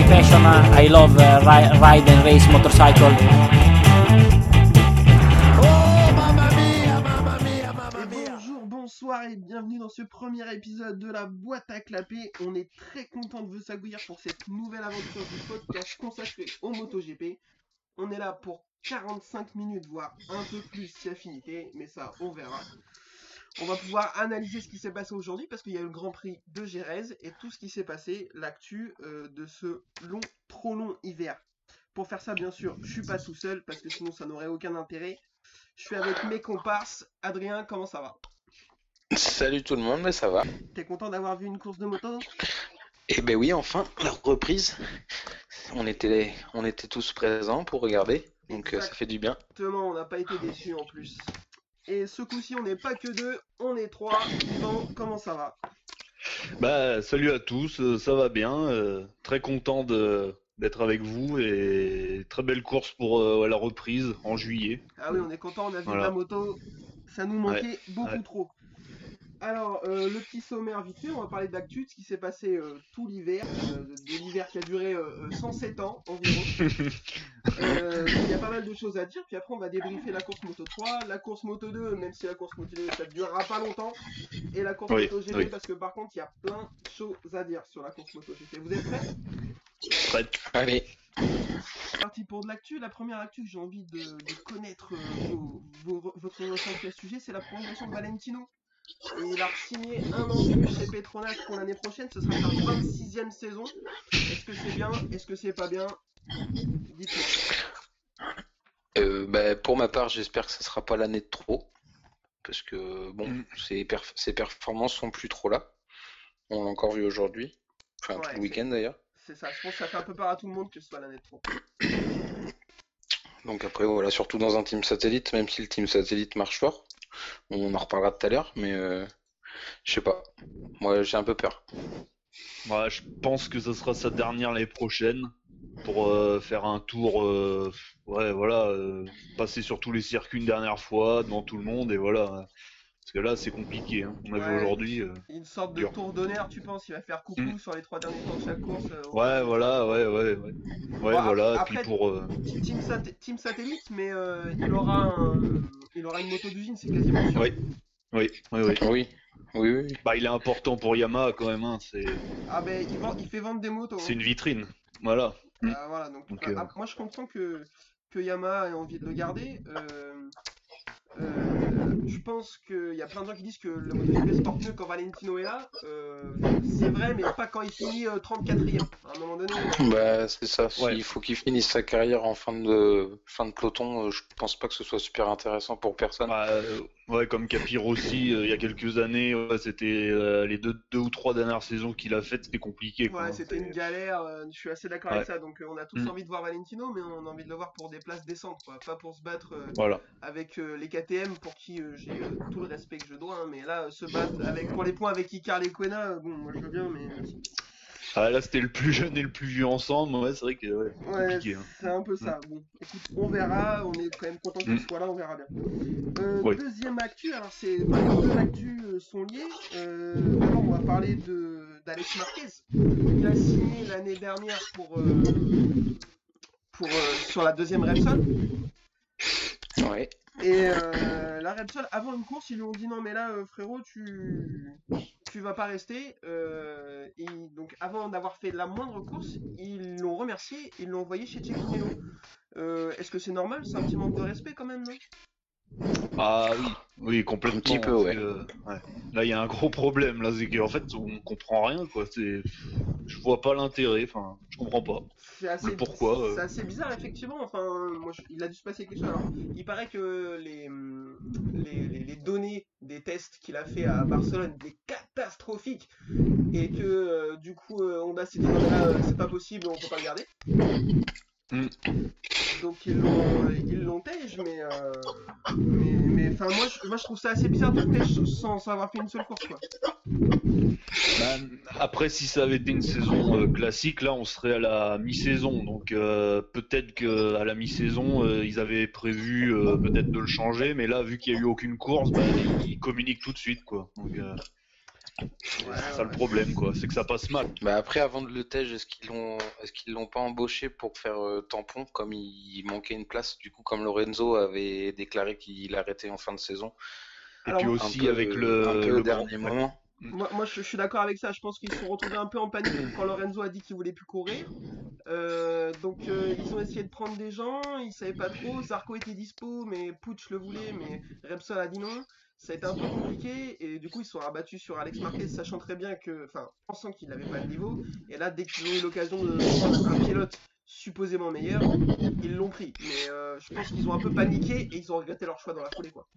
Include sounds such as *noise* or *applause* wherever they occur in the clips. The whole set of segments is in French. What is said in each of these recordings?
my passion. I love uh, ri- ride and race motorcycle. Bonsoir et bienvenue dans ce premier épisode de la boîte à clapper. On est très content de vous accueillir pour cette nouvelle aventure du podcast consacré au MotoGP. On est là pour 45 minutes, voire un peu plus si affinité, mais ça on verra. On va pouvoir analyser ce qui s'est passé aujourd'hui parce qu'il y a eu le Grand Prix de Gérèse et tout ce qui s'est passé, l'actu euh, de ce long, trop long hiver. Pour faire ça, bien sûr, je suis pas tout seul parce que sinon ça n'aurait aucun intérêt. Je suis avec mes comparses. Adrien, comment ça va? Salut tout le monde, mais ça va. T'es content d'avoir vu une course de moto Eh ben oui, enfin, la reprise. On était, on était tous présents pour regarder, donc euh, ça fait du bien. Exactement, on n'a pas été déçus en plus. Et ce coup-ci, on n'est pas que deux, on est trois. Yvan, comment ça va? Bah, salut à tous, euh, ça va bien, euh, très content de d'être avec vous et très belle course pour euh, la reprise en juillet. Ah oui, on est content, on a vu Voilà. la moto. Ça nous manquait beaucoup ouais. trop. Alors, euh, le petit sommaire vite fait, on va parler d'actu, de ce qui s'est passé euh, tout l'hiver, euh, de l'hiver qui a duré euh, euh, 107 ans environ. *laughs* Euh, Il y a pas mal de choses à dire, puis après on va débriefer la course Moto 3, la course Moto 2, même si la course Moto 2 ça ne durera pas longtemps, et la course Oui, Moto GP, oui. parce que par contre il y a plein de choses à dire sur la course Moto GP. Vous êtes prêts? Prête. Allez, C'est parti pour de l'actu. La première actu que j'ai envie de, de connaître euh, vos- vos- votre ressenti à ce sujet, c'est la prolongation de Valentino. Et il a signé un an de plus chez Petronas pour l'année prochaine. Ce sera sa 26e saison. Est-ce que c'est bien? Est-ce que c'est pas bien? Dites-moi. euh, bah, pour ma part, j'espère que ça sera pas l'année de trop, parce que bon, Mm. ses, perf- ses performances sont plus trop là. On l'a encore vu aujourd'hui, enfin Ouais, tout le week-end d'ailleurs. C'est ça. Je pense que ça fait un peu peur à tout le monde que ce soit l'année de trop. *coughs* Donc après voilà, surtout dans un team satellite, même si le team satellite marche fort, on en reparlera tout à l'heure, mais euh, je sais pas. Moi j'ai un peu peur. Ouais, je pense que ça sera sa dernière l'année prochaine pour euh, faire un tour, euh, ouais, voilà, euh, passer sur tous les circuits une dernière fois devant tout le monde et voilà. Parce que là, c'est compliqué. hein. On a vu aujourd'hui. euh, Une sorte de Dur. tour d'honneur, tu penses Il va faire coucou Mm. sur les trois derniers tours de chaque course euh, Ouais, voilà, ouais, ouais, ouais. Ouais, Bon, voilà. Et après- puis pour. euh, Team, sat- team satellite, mais euh, il, aura un- il aura une moto d'usine, c'est quasiment sûr. Oui. Oui, oui, oui. Oui, oui, oui. Bah, il est important pour Yamaha quand même. Hein. C'est, Ah ben il, vend- il fait vendre des motos. c'est une vitrine. Voilà. Ah, voilà, donc, Donc, euh, moi je comprends que, que Yamaha ait envie de le garder. Euh, euh, je pense qu'il y a plein de gens qui disent que le MotoGP se porte mieux quand Valentino est là. Euh, c'est vrai, mais pas quand il finit euh, 34ème. À un moment donné, Bah, c'est ça. Ouais. Il faut qu'il finisse sa carrière en fin de fin de peloton. Je pense pas que ce soit super intéressant pour personne. Bah, euh, ouais, comme Capir aussi, euh, il y a quelques années, ouais, c'était euh, les deux, deux ou trois dernières saisons qu'il a faites, c'était compliqué. Quoi. ouais, c'était une galère. euh, je suis assez d'accord Ouais. avec ça. Donc on a tous Mm. envie de voir Valentino, mais on a envie de le voir pour des places décentes, quoi. Pas pour se battre. Voilà. avec les KTM pour qui j'ai tout le respect que je dois, hein, mais là, se battre avec, pour les points avec Icar Lequena, euh, bon, moi je veux bien, mais Ah, là, c'était le plus jeune et le plus vieux ensemble. Ouais, c'est vrai que ouais, c'est ouais, compliqué. hein. c'est un peu ça. Bon, écoute, on verra, on est quand même content qu'il Mm. soit là, on verra bien. Euh, Oui. Deuxième actu, alors c'est bah, les deux actus euh, sont liés. Euh, D'abord, on va parler de d'Alex Marquez. Il a signé l'année dernière pour, euh, pour euh, sur la deuxième Repsol. Ouais. Et euh, la Repsol, avant une course, ils lui ont dit non mais là frérot tu tu vas pas rester. Euh, donc avant d'avoir fait la moindre course, ils l'ont remercié, ils l'ont envoyé chez Cecchino. Euh, Est-ce que c'est normal? C'est un petit manque de respect quand même, non? Ah oui, oui, complètement. Un petit peu, ouais. que, ouais. Là, il y a un gros problème. Là, c'est qu'en fait, on comprend rien. Quoi. C'est, je vois pas l'intérêt. Enfin, je comprends pas. C'est assez, pourquoi, euh C'est assez bizarre effectivement. Enfin, moi, je- il a dû se passer quelque chose. Alors, il paraît que les, les, les- les données des tests qu'il a fait à Barcelone étaient catastrophiques et que euh, du coup euh, Honda s'est dit non, là, c'est pas possible, on peut pas le garder. Mm. Donc ils l'ont ils l'ont mais euh, mais enfin moi je, moi je trouve ça assez bizarre de tège sans avoir fait une seule course quoi. Bah, après, si ça avait été une saison euh, classique, là, on serait à la mi-saison. Donc, euh, peut-être que à la mi-saison, euh, ils avaient prévu euh, peut-être de le changer, mais là, vu qu'il y a eu aucune course, bah, ils communiquent tout de suite, quoi. Donc, C'est ça le problème, quoi. C'est que ça passe mal. Bah après, avant de le tège, est-ce qu'ils l'ont, est-ce qu'ils l'ont pas embauché pour faire euh, tampon, comme il, il manquait une place, du coup, comme Lorenzo avait déclaré qu'il arrêtait en fin de saison, Et Alors, puis un aussi peu, avec le, un peu le grand- dernier moment. Moi, moi, je, je suis d'accord avec ça. Je pense qu'ils se sont retrouvés un peu en panique quand Lorenzo a dit qu'il voulait plus courir. Euh, donc, euh, ils ont essayé de prendre des gens. Ils savaient pas trop. Zarco était dispo, mais Putsch le voulait, mais Repsol a dit non. Ça a été un peu compliqué et du coup ils sont rabattus sur Alex Marquez, sachant très bien que, enfin, pensant qu'il n'avait pas le niveau. Et là, dès qu'ils ont eu l'occasion de prendre un pilote supposément meilleur, ils l'ont pris. Mais euh, je pense qu'ils ont un peu paniqué et ils ont regretté leur choix dans la foulée, quoi.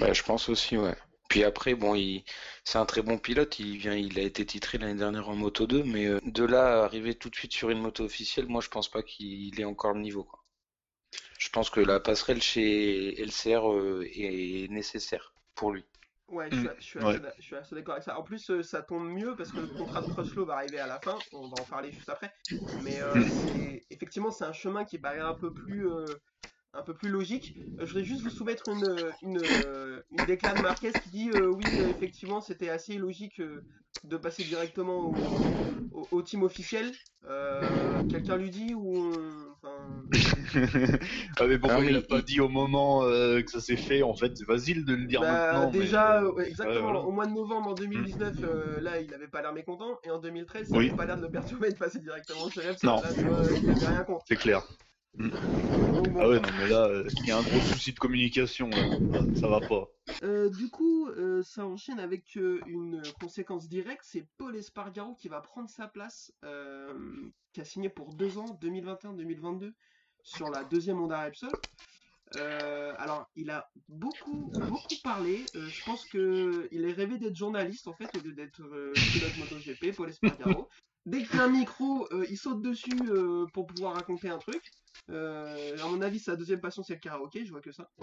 Ouais, je pense aussi, ouais. Puis après, bon, il... c'est un très bon pilote. Il vient, il a été titré l'année dernière en Moto 2, mais euh, de là à arriver tout de suite sur une moto officielle, moi, je pense pas qu'il ait encore le niveau, quoi. Je pense que la passerelle chez LCR euh, est nécessaire pour lui. Ouais, je suis, je suis Ouais. assez, d'a- je suis assez d'accord avec ça. En plus, euh, ça tombe mieux parce que le contrat de Crutchlow va arriver à la fin. On va en parler juste après. Mais euh, c'est- effectivement, c'est un chemin qui paraît un peu plus, euh, un peu plus logique. Je voudrais juste vous soumettre une, une, une déclat de Marquez qui dit euh, oui, effectivement, c'était assez logique de passer directement au, au- au team officiel. Euh, Quelqu'un lui dit ou *laughs* ah mais pourquoi Ah, mais il l'a pas dit au moment euh, que ça s'est fait En fait, c'est facile de le dire Bah, maintenant. mais, déjà, euh, euh, ouais, exactement, au mois de novembre en 2019, euh, là, il avait pas l'air mécontent, et en 2013, ça Oui. avait pas l'air de le perturber de passer directement chez Repsol. Non. Là, tu vois, il avait rien contre. C'est clair. Donc, bon. Ah ouais, non, mais là, il y a un gros souci de communication. Là. Ça va pas. Euh, du coup, euh, ça enchaîne avec euh, une conséquence directe, c'est Paul Espargaro qui va prendre sa place, qui a signé pour deux ans, 2021-2022, sur la deuxième Honda Repsol. Euh, alors, il a beaucoup, beaucoup parlé. Euh, je pense que il est rêvé d'être journaliste en fait, au lieu d'être euh, pilote MotoGP, Paul Espargaro. Dès qu'il y a un micro, euh, il saute dessus euh, pour pouvoir raconter un truc. Euh, à mon avis, sa deuxième passion, c'est le karaoké, je vois que ça. *laughs*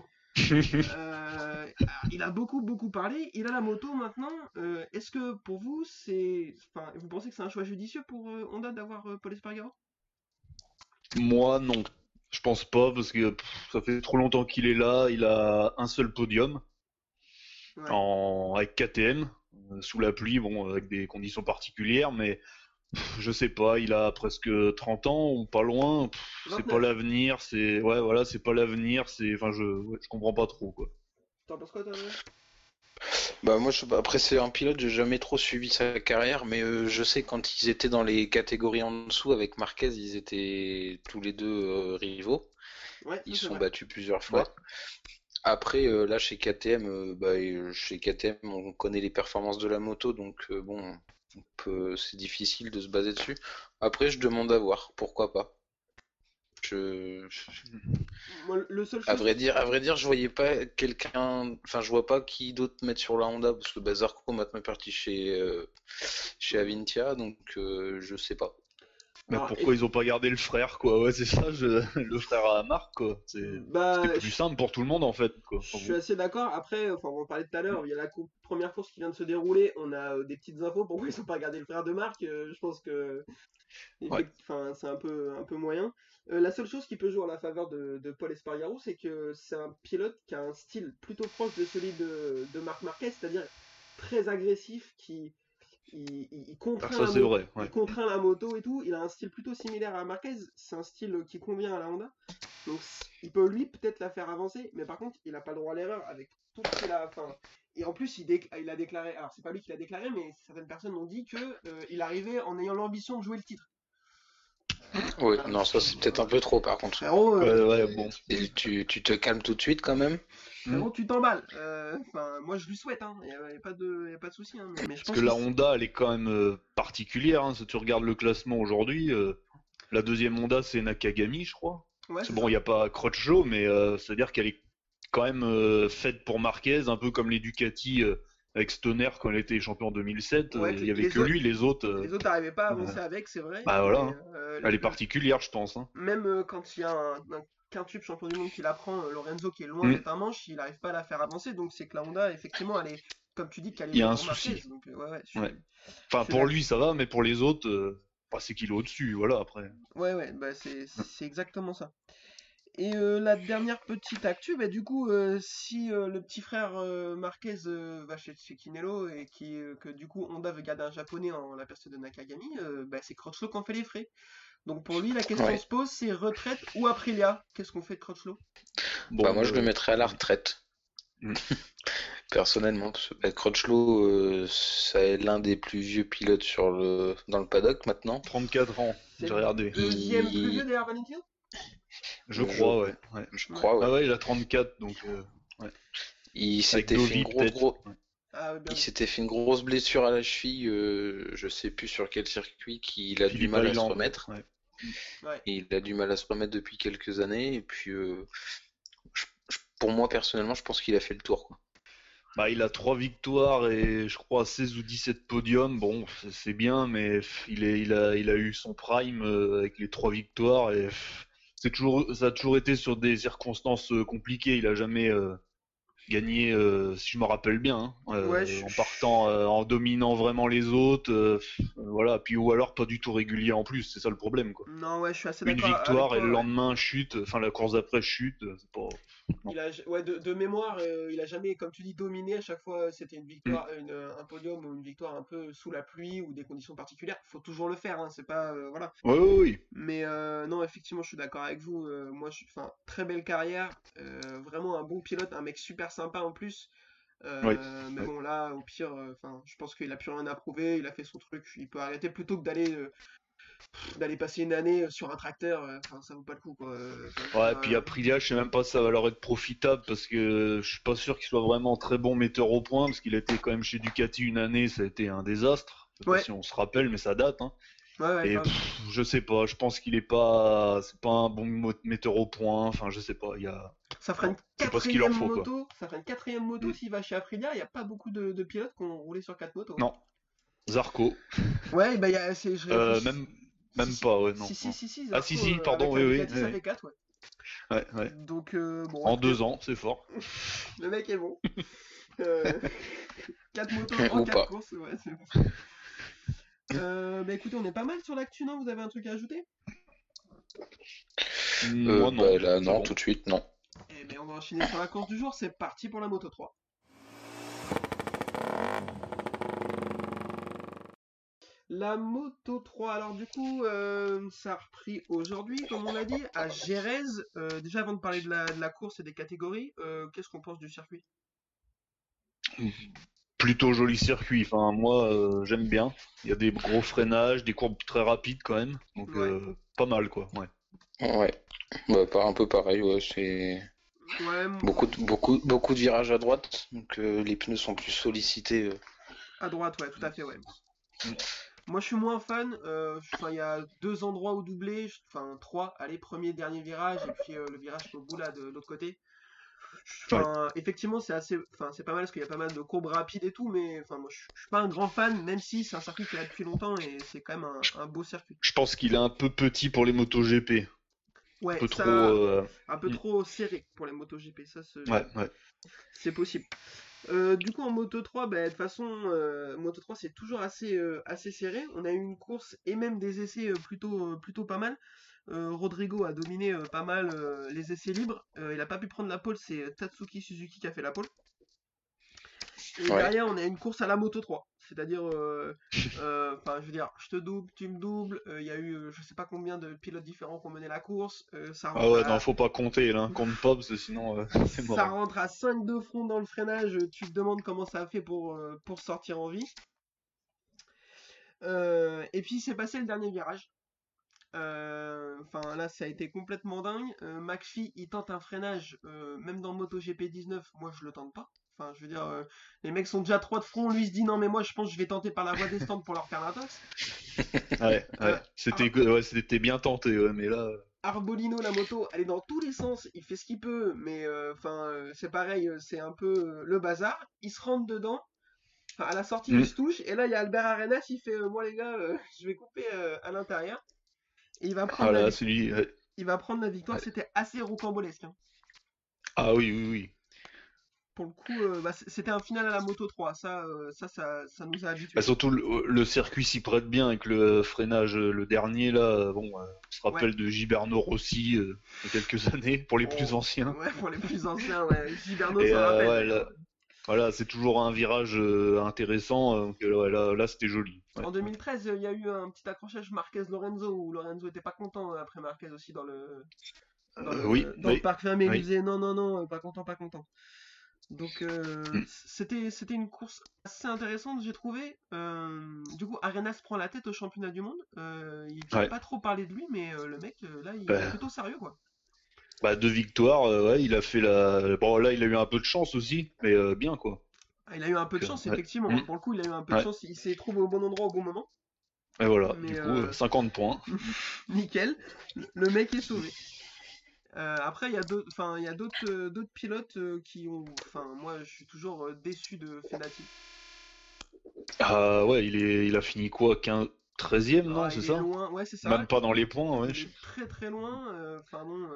Euh, il a beaucoup beaucoup parlé. Il a la moto maintenant. Euh, Est-ce que pour vous c'est, enfin, vous pensez que c'est un choix judicieux pour euh, Honda d'avoir euh, Paul Espargaro? Moi, non. Je pense pas, parce que pff, ça fait trop longtemps qu'il est là. Il a un seul podium Ouais. en... avec KTM, euh, sous la pluie, bon, avec des conditions particulières, mais pff, je sais pas, il a presque 30 ans ou pas loin. C'est 29. pas l'avenir, c'est. Ouais, voilà, c'est pas l'avenir, c'est. Enfin, je... ouais, je comprends pas trop, quoi. T'en penses quoi toi Bah moi, je... après c'est un pilote, j'ai jamais trop suivi sa carrière, mais euh, je sais quand ils étaient dans les catégories en dessous avec Marquez, ils étaient tous les deux euh, rivaux. Ouais, Ils sont vrai. battus plusieurs fois. Après, euh, là, chez KTM, bah, chez KTM, on connaît les performances de la moto, donc bon, c'est difficile de se baser dessus. Après, je demande à voir, pourquoi pas. Je, je- Moi, le seul à vrai dire, à vrai dire, je voyais pas quelqu'un, enfin, je vois pas qui d'autre mettre sur la Honda, parce que bah, Zarco maintenant est parti chez euh, chez Avintia, donc euh, je sais pas. Mais Alors, pourquoi ils ont pas gardé le frère, quoi Ouais, c'est ça, je... *laughs* le frère à Marc, quoi. C'est Bah, plus je- simple pour tout le monde, en fait, quoi. Je suis assez d'accord. Après, enfin, on en parlait tout à l'heure, il y a la cou- première course qui vient de se dérouler. On a euh, des petites infos. Pourquoi ils n'ont pas gardé le frère de Marc Euh, Je pense que Ouais. enfin, c'est un peu, un peu moyen. Euh, la seule chose qui peut jouer en la faveur de, de Paul Espargaro, c'est que c'est un pilote qui a un style plutôt proche de celui de, de Marc Marquez, c'est-à-dire très agressif, qui il, il- il contraint Ah, ça, la c'est mo- vrai, ouais. il contraint la moto et tout. Il a un style plutôt similaire à Marquez. C'est un style qui convient à la Honda. Donc il peut lui peut-être la faire avancer, mais par contre il n'a pas le droit à l'erreur avec tout ce qu'il a. Enfin, et en plus il, dé- il a déclaré. Alors c'est pas lui qui l'a déclaré, mais certaines personnes ont dit que euh, il arrivait en ayant l'ambition de jouer le titre. Oui, non, ça c'est peut-être un peu trop par contre. Frérot, euh, Ouais, ouais, bon. Tu te calmes tout de suite quand même. Frérot, tu t'emballes. Euh, Enfin, moi je lui souhaite. Hein. Il n'y a, pas de, y a pas de souci. Hein. Mais, mais je Parce que la Honda, elle est quand même euh, particulière. Hein. Si tu regardes le classement aujourd'hui, euh, la deuxième Honda, c'est Nakagami, je crois. Ouais, bon, il n'y a pas Crutchlow, mais euh, c'est-à-dire qu'elle est quand même euh, faite pour Marquez, un peu comme les Ducati euh, avec Stoner quand elle était champion en 2007. Ouais, euh, il y avait que autres- lui, les autres. euh, Les autres n'arrivaient pas à avancer avec, c'est vrai. Bah, voilà, mais, hein. euh, elle le- est particulière, je pense. Hein. même euh, quand il y a un, un quintuple champion du monde qui la prend, euh, Lorenzo qui est loin Mm. d'être un manche, il n'arrive pas à la faire avancer. Donc c'est que la Honda, effectivement, elle est, comme tu dis, qu'elle est Il y a un souci. donc, euh, ouais, ouais, je suis- Ouais. Enfin, Je pour lui, ça va, mais pour les autres, euh, bah, c'est qu'il est au-dessus, voilà, après. ouais, ouais, bah, c'est c'est exactement ça. Et euh, la dernière petite actu, bah, du coup, euh, si euh, le petit frère Marquez va chez, Kinelo et qui, que du coup Honda veut garder un japonais en la personne de Nakagami, bah, c'est Crutchlow qui en fait les frais. Donc pour lui, la question Ouais. se pose, c'est retraite ou Aprilia? Qu'est-ce qu'on fait de Crutchlow Bon, Bah, moi, je euh, le mettrais à la retraite. *laughs* Personnellement, parce que bah, Crutchlow, euh, c'est l'un des plus vieux pilotes sur le... dans le paddock maintenant. 34 ans, j'ai regardé. Deuxième Il- plus vieux derrière Valentino? Je crois, ouais. ouais. Je crois, ouais. Ah ouais, il a 34, donc euh, Il s'était fait une grosse, gros-. Ah, il s'était fait une grosse blessure à la cheville, euh, je sais plus sur quel circuit, qu'il a du mal à se remettre. ouais. Ouais. Il a du mal à se remettre depuis quelques années, et puis euh, je- je- pour moi personnellement, je pense qu'il a fait le tour, quoi. Bah, il a 3 victoires et je crois 16 ou 17 podiums. Bon, c'est- bien, mais il, est, il, a, il a eu son prime euh, avec les 3 victoires et c'est toujours, ça a toujours été sur des circonstances euh, compliquées. Il a jamais euh, gagné, euh, si je me rappelle bien, hein, euh, Ouais, je- en partant, euh, en dominant vraiment les autres. euh, voilà, puis ou alors pas du tout régulier en plus, c'est ça le problème, quoi. Non, ouais, je suis assez Une avec victoire toi, et le lendemain chute, enfin la course d'après chute, c'est pas. Il a, ouais, de, de mémoire, euh, il a jamais, comme tu dis, dominé. À chaque fois, c'était une victoire, Mm. une, euh, un podium ou une victoire un peu sous la pluie ou des conditions particulières. Faut toujours le faire, hein, c'est pas, euh, voilà. Oui, oui, oui. Mais euh, non, effectivement, je suis d'accord avec vous. euh, moi, je suis, enfin, très belle carrière, euh, vraiment un bon pilote, un mec super sympa en plus. Euh, Oui, mais bon, là, au pire, euh, enfin, je pense qu'il a plus rien à prouver. Il a fait son truc, il peut arrêter plutôt que d'aller, euh, d'aller passer une année euh, sur un tracteur. euh, Enfin, ça vaut pas le coup, quoi. enfin, Ouais, euh, puis Aprilia, je sais même pas si ça va leur être profitable parce que je suis pas sûr qu'il soit vraiment très bon metteur au point parce qu'il a été quand même chez Ducati une année, ça a été un désastre. Je sais pas Ouais. si on se rappelle, mais ça date. Hein. ouais, ouais, Et pff, je sais pas, je pense qu'il est pas, c'est pas un bon metteur au point. Enfin, je sais pas. Il y a. Ça fera une quatrième quoi. moto. Ça fera une quatrième moto Mm. s'il va chez Aprilia. Il n'y a pas beaucoup de, de pilotes qui ont roulé sur quatre motos. Non. Zarco, Ouais, bah, il y a, c'est, je euh, même, même Si, pas, ouais, non. Si, si, si, si, Ah, si, si, pardon, oui, oui, ça fait 4, ouais. Ouais, ouais. Donc, euh, bon. En après, deux ans, c'est fort. *laughs* Le mec est bon. Euh, *laughs* 4 motos en Ou 4 pas. courses, ouais, c'est bon. *laughs* Euh, bah écoutez, on est pas mal sur l'actu, non? Vous avez un truc à ajouter? Euh, Moi, non. bah, là, non, bon. tout de suite, non. Eh ben, on va enchaîner sur la course du jour. C'est parti pour la moto 3. La moto 3, alors du coup, euh, ça a repris aujourd'hui, comme on l'a dit, à Gérez. Euh, déjà, avant de parler de la, de la course et des catégories, euh, qu'est-ce qu'on pense du circuit? Plutôt joli circuit. Enfin, moi, euh, j'aime bien. Il y a des gros freinages, des courbes très rapides quand même. Donc, Ouais. euh, pas mal, quoi. Ouais. Ouais. Bah, pas un peu pareil, ouais, c'est Ouais, beaucoup de, beaucoup, beaucoup de virages à droite, donc euh, les pneus sont plus sollicités. euh. à droite, ouais, tout à fait, ouais. Moi, je suis moins fan. euh, il y a deux endroits où doubler. Enfin, trois. Allez, premier, dernier virage, et puis euh, le virage au bout là de l'autre côté. Enfin, effectivement, c'est assez. Enfin, c'est pas mal parce qu'il y a pas mal de courbes rapides et tout, mais enfin, moi, je je suis pas un grand fan, même si c'est un circuit qui est là depuis longtemps et c'est quand même un, un beau circuit. Je pense qu'il est un peu petit pour les motos GP. Ouais, Un peu ça, trop. euh, un peu mm. trop serré pour les motos GP, ça, c'est Ouais, possible. Euh, du coup, en Moto 3, bah, de toute façon, euh, Moto 3, c'est toujours assez, euh, assez serré. On a eu une course et même des essais euh, plutôt, euh, plutôt pas mal. Euh, Rodrigo a dominé euh, pas mal euh, les essais libres. Euh, il n'a pas pu prendre la pole, c'est Tatsuki Suzuki qui a fait la pole. Et Ouais. derrière, on a une course à la Moto 3. C'est-à-dire, euh, *laughs* euh, je veux dire, je te double, tu me doubles. Euh, Il y a eu, je sais pas combien de pilotes différents qui ont mené la course. Ça Ah ouais, à- non, faut pas compter, là. Compte pas, parce que sinon, *laughs* c'est mort. ça rentre à 5 de front dans le freinage, tu te demandes comment ça a fait pour, pour sortir en vie. Et puis c'est passé le dernier virage. Enfin là ça a été complètement dingue. McPhee il tente un freinage, même dans MotoGP 19, moi je le tente pas. Enfin je veux dire, euh, les mecs sont déjà trois de front, lui il se dit non mais moi je pense que je vais tenter par la voie des stands pour leur faire la taxe. Ouais, Euh, ouais. C'était ouais, c'était bien tenté, ouais, mais là. euh, Arbolino, la moto, elle est dans tous les sens, il fait ce qu'il peut, mais enfin euh, c'est pareil, c'est un peu le bazar. Il se rentre dedans, à la sortie Mm. il se touche, et là il y a Albert Arenas, il fait moi les gars, je vais couper à l'intérieur. Et il va prendre, Ah la, là, vic- celui. ouais. il va prendre la victoire, Ouais. c'était assez rocambolesque. hein. Ah oui, oui, oui. Pour le coup, euh, bah, c'était un final à la Moto 3. Ça, euh, ça, ça, ça nous a habitués. Bah, surtout le, le circuit s'y prête bien avec le freinage, euh, le dernier là. euh, Bon, euh, on se rappelle de Giberno Rossi euh, il y a quelques années pour les plus Oh. anciens. Ouais, pour les plus anciens, ouais. Giberno, Et, ça euh, rappelle. ouais, là- Voilà, c'est toujours un virage euh, intéressant. euh, Donc euh, là, là c'était joli. Ouais. En 2013, il y a eu un petit accrochage Marquez-Lorenzo où Lorenzo était pas content euh, après Marquez aussi dans le, dans Euh, le, oui, dans oui. le parc fermé. Il oui. lui disait non, non, non, euh, pas content, pas content. Donc euh, Mm. c'était c'était une course assez intéressante, j'ai trouvé. Euh, du coup, Arenas prend la tête au championnat du monde. Euh, il n'a Ouais. pas trop parlé de lui, mais le mec, là, il Bah. est plutôt sérieux, quoi. Bah, deux victoires, ouais, il a fait la. Bon, là, il a eu un peu de chance aussi, mais bien quoi. Ah, il a eu un peu de chance, effectivement. Mm. Pour le coup, il a eu un peu de chance. Il s'est trouvé au bon endroit au bon moment. Et voilà, Mais, du coup, euh, euh, 50 points. *laughs* Nickel, le mec est sauvé. Euh, après, il y a d'autres, enfin, il y a d'autres, euh, d'autres pilotes euh, qui ont, enfin, moi, je suis toujours déçu de Fenati. Ah ouais, il, est... il a fini quoi 15... 13ème, non, Ah, c'est ça loin, ouais, c'est ça. Même pas dans les points, ouais. Il je- est très très loin. Enfin bon,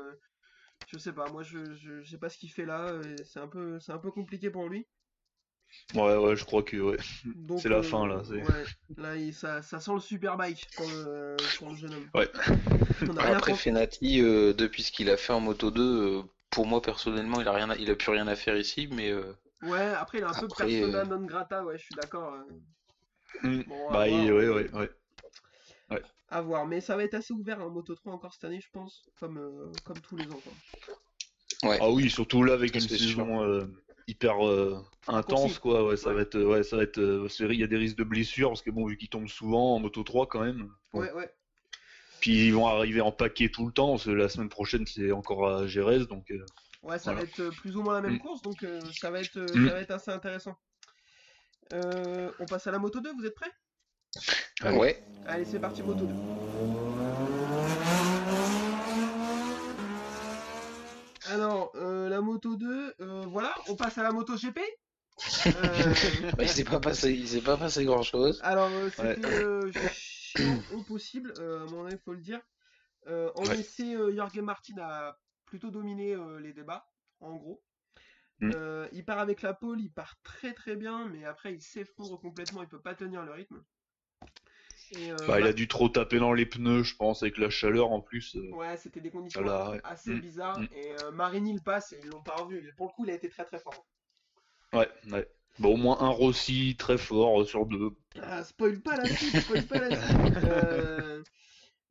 je sais pas. Moi, je, je, je sais pas ce qu'il fait là. C'est un peu, c'est un peu compliqué pour lui. Ouais, ouais, je crois que ouais. C'est la euh, fin, là, c'est- Ouais, là, il- ça, ça sent le superbike pour le, pour le jeune homme. Ouais. *laughs* On a rien Après Fenati, euh, depuis ce qu'il a fait en Moto 2, euh, pour moi personnellement, il a rien, à- il a plus rien à faire ici, mais euh, Ouais, après, il a un peu Après, persona euh, non grata. Ouais, je suis d'accord. euh. Mm. Bon, à Bah, il- voir. ouais, ouais, ouais. À voir, mais ça va être assez ouvert en Moto 3 encore cette année, je pense, comme, euh, comme tous les ans. Quoi. ouais. Ah oui, surtout là avec une saison euh, hyper euh, intense, quoi. Ouais, ça Ouais. va être, ouais, ça va être. euh, il y a des risques de blessures parce que bon, vu qu'ils tombent souvent en Moto 3 quand même. Bon. Ouais, ouais. Puis ils vont arriver en paquet tout le temps, parce que la semaine prochaine c'est encore à Gérès, donc euh, Ouais, ça Voilà. va être euh, plus ou moins la même Mm. course, donc euh, ça, va être, euh, Mm. ça va être assez intéressant. Euh, on passe à la Moto 2, vous êtes prêts? Ouais. Allez, c'est parti, Moto 2. Alors, euh, la Moto 2, euh, voilà, on passe à la Moto GP. *laughs* Euh, Bah, il s'est pas passé, il s'est pas passé grand chose. Alors, Ouais. c'était euh, chiant *coughs* au possible, à mon avis, faut le dire. En Ouais. essai, Jorge Martin a plutôt dominé les débats, en gros. Mm. Euh, il part avec la pole, il part très très bien, mais après il s'effondre complètement, il peut pas tenir le rythme. Et, euh, bah, il Ma- a dû trop taper dans les pneus, je pense, avec la chaleur en plus. euh. Ouais, c'était des conditions Voilà, ouais. assez Mm. bizarres. Mm. Et euh, Marini le passe et ils l'ont pas revu. Pour le coup, il a été très très fort. Ouais, ouais. Bon, au moins un Rossi très fort euh, sur deux. Ah, spoil pas la suite, spoil pas la suite. *laughs*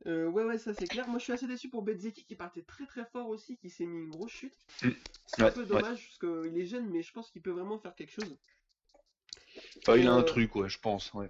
Euh, ouais, ouais, ça c'est clair. Moi je suis assez déçu pour Bezzeki qui partait très très fort aussi, qui s'est mis une grosse chute. Mm. C'est un peu ouais. dommage parce qu'il est jeune, mais je pense qu'il peut vraiment faire quelque chose. Enfin, il a Euh, un truc, ouais, je pense. Ouais.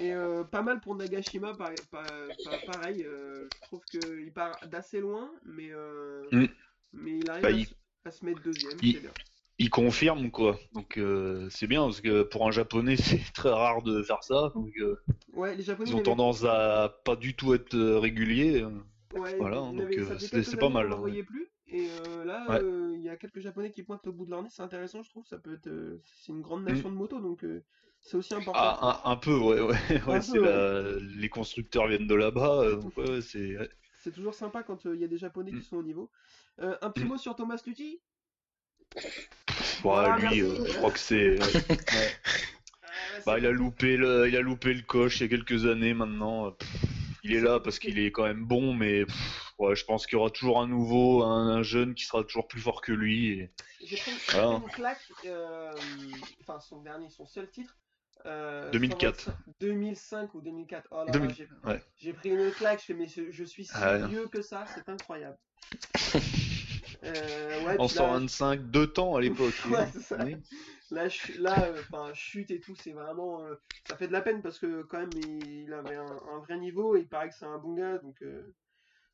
Et euh, pas mal pour Nagashima, par- par- par- pareil. euh, je trouve qu'il part d'assez loin, mais, euh, Mm. mais il arrive Bah, à, il- se- à se mettre deuxième, il- bien. Il confirme, quoi. Donc euh, c'est bien, parce que pour un japonais, *laughs* c'est très rare de faire ça. Donc euh, Ouais, les Japonais ils ont tendance à pas du tout être euh, réguliers. euh. Ouais, Voilà, il donc, euh, c'est- pas mal, n'en voyait plus. Et euh, là, Ouais. euh, il y a quelques Japonais qui pointent au bout de leur nez. C'est intéressant, je trouve. Ça peut être, euh, c'est une grande Mm. nation de moto, donc euh, c'est aussi important. Ah, un, un peu, ouais, ouais. *laughs* ouais peu, la... Les constructeurs viennent de là-bas. euh, donc *laughs* ouais, ouais, c'est. C'est toujours sympa quand euh, il y a des Japonais qui Mm. sont au niveau. Euh, un petit Mm. mot sur Thomas Lutti. Ouais, Voilà, lui, euh, je crois que c'est. Ouais. *laughs* Bah, il a loupé le, il a loupé le coche il y a quelques années maintenant. Pff, Il est là parce qu'il est quand même bon, mais pff, ouais, je pense qu'il y aura toujours un nouveau, un, un jeune qui sera toujours plus fort que lui. Et... J'ai pris Voilà. une claque. euh, Enfin, son dernier, son seul titre. euh, 2004. 125 2005 ou 2004. Oh là là, 2000, j'ai ouais. j'ai pris une claque. Je fais, mais je, je suis si Ah, vieux que ça, c'est incroyable. *laughs* Euh, ouais, En là, 125, deux temps à l'époque. *laughs* Ouais, c'est ça. Oui. Là, je- là, euh, enfin, chute et tout, c'est vraiment, euh, ça fait de la peine parce que quand même, il, il avait un, un vrai niveau et il paraît que c'est un bon gars, donc euh,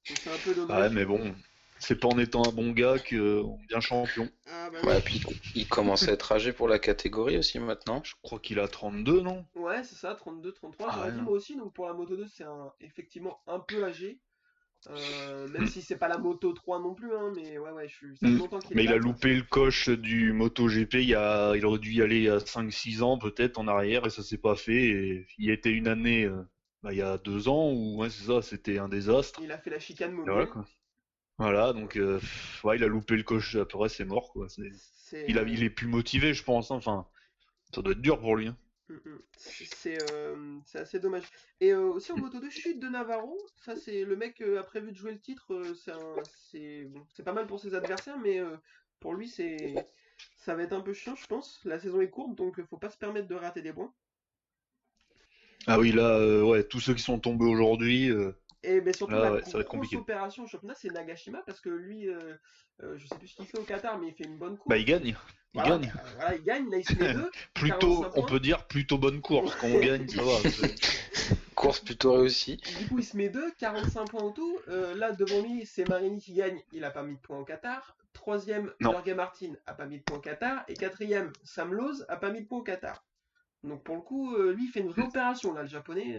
donc c'est un peu Ouais, dommage. mais bon, c'est pas en étant un bon gars qu'on devient champion. Ah, bah, Ouais, ouais. puis il commence à être âgé pour la catégorie aussi maintenant. Je crois qu'il a 32, non? Ouais, c'est ça, 32, 33, Ah j'aurais ouais, dit non. moi aussi, donc pour la Moto 2, c'est un, effectivement un peu âgé. Euh, même Mm. si c'est pas la Moto 3 non plus, hein, mais ouais, ouais, je suis, ça fait Mm. longtemps qu'il Mais il a loupé le coche du MotoGP, il, y a... il aurait dû y aller il y a 5-6 ans peut-être en arrière et ça s'est pas fait. Et il y a été une année, euh, bah, il y a deux ans, ouais, c'est ça, c'était un désastre. Il a fait la chicane mobile. voilà quoi. Voilà, donc euh, ouais, il a loupé le coche, après c'est mort quoi. C'est- C'est Il, a, il est plus motivé, je pense. hein. Enfin, ça doit être dur pour lui. hein. Mm, mm. C'est c'est, euh, c'est assez dommage. Et euh, aussi en moto de chute de Navarro, ça c'est le mec euh, a prévu de jouer le titre, euh, c'est bon, pas mal pour ses adversaires, mais euh, pour lui c'est ça va être un peu chiant, je pense. La saison est courte, donc faut pas se permettre de rater des points. Ah oui, là, euh, ouais, tous ceux qui sont tombés aujourd'hui. Et ben surtout Ah la ouais, ça va être grosse compliqué. opération au championnat, c'est Nagashima parce que lui, euh, euh, je sais plus ce qu'il fait au Qatar, mais il fait une bonne course. Bah, il gagne. Il Voilà, gagne. euh, voilà, il gagne, là il se met deux. *laughs* Plutôt, 45 on peut dire plutôt bonne course. Quand on gagne, ça va. *laughs* Course plutôt réussie. Du coup, il se met 2, 45 points en tout. Euh, là, devant lui, c'est Marini qui gagne. Il a pas mis de points au Qatar. Troisième. Jorge Martin a pas mis de points au Qatar. Et quatrième, Sam Lowe a pas mis de points au Qatar. Donc pour le coup, euh, lui, il fait une vraie opération, là, le japonais.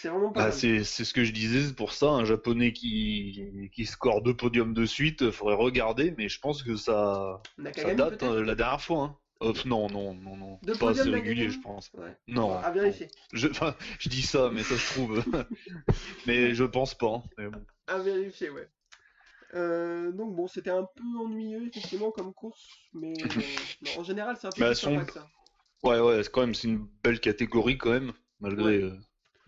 C'est vraiment pas Bah, c'est ce que je disais, c'est pour ça, un japonais qui, qui score deux podiums de suite, euh, faudrait regarder, mais je pense que ça, ça date euh, la dernière fois. Hein. Non, non, non, non. Deux pas assez régulier, je pense. Ouais. Non. À vérifier. Je, enfin, je dis ça, mais ça se trouve. *laughs* mais je pense pas. Mais bon. À vérifier, ouais. Euh, donc bon, c'était un peu ennuyeux, effectivement, comme course. Mais *laughs* non, en général, c'est un peu Bah, plus son- sympa que ça. Ouais, ouais, c'est quand même c'est une belle catégorie quand même, malgré. euh,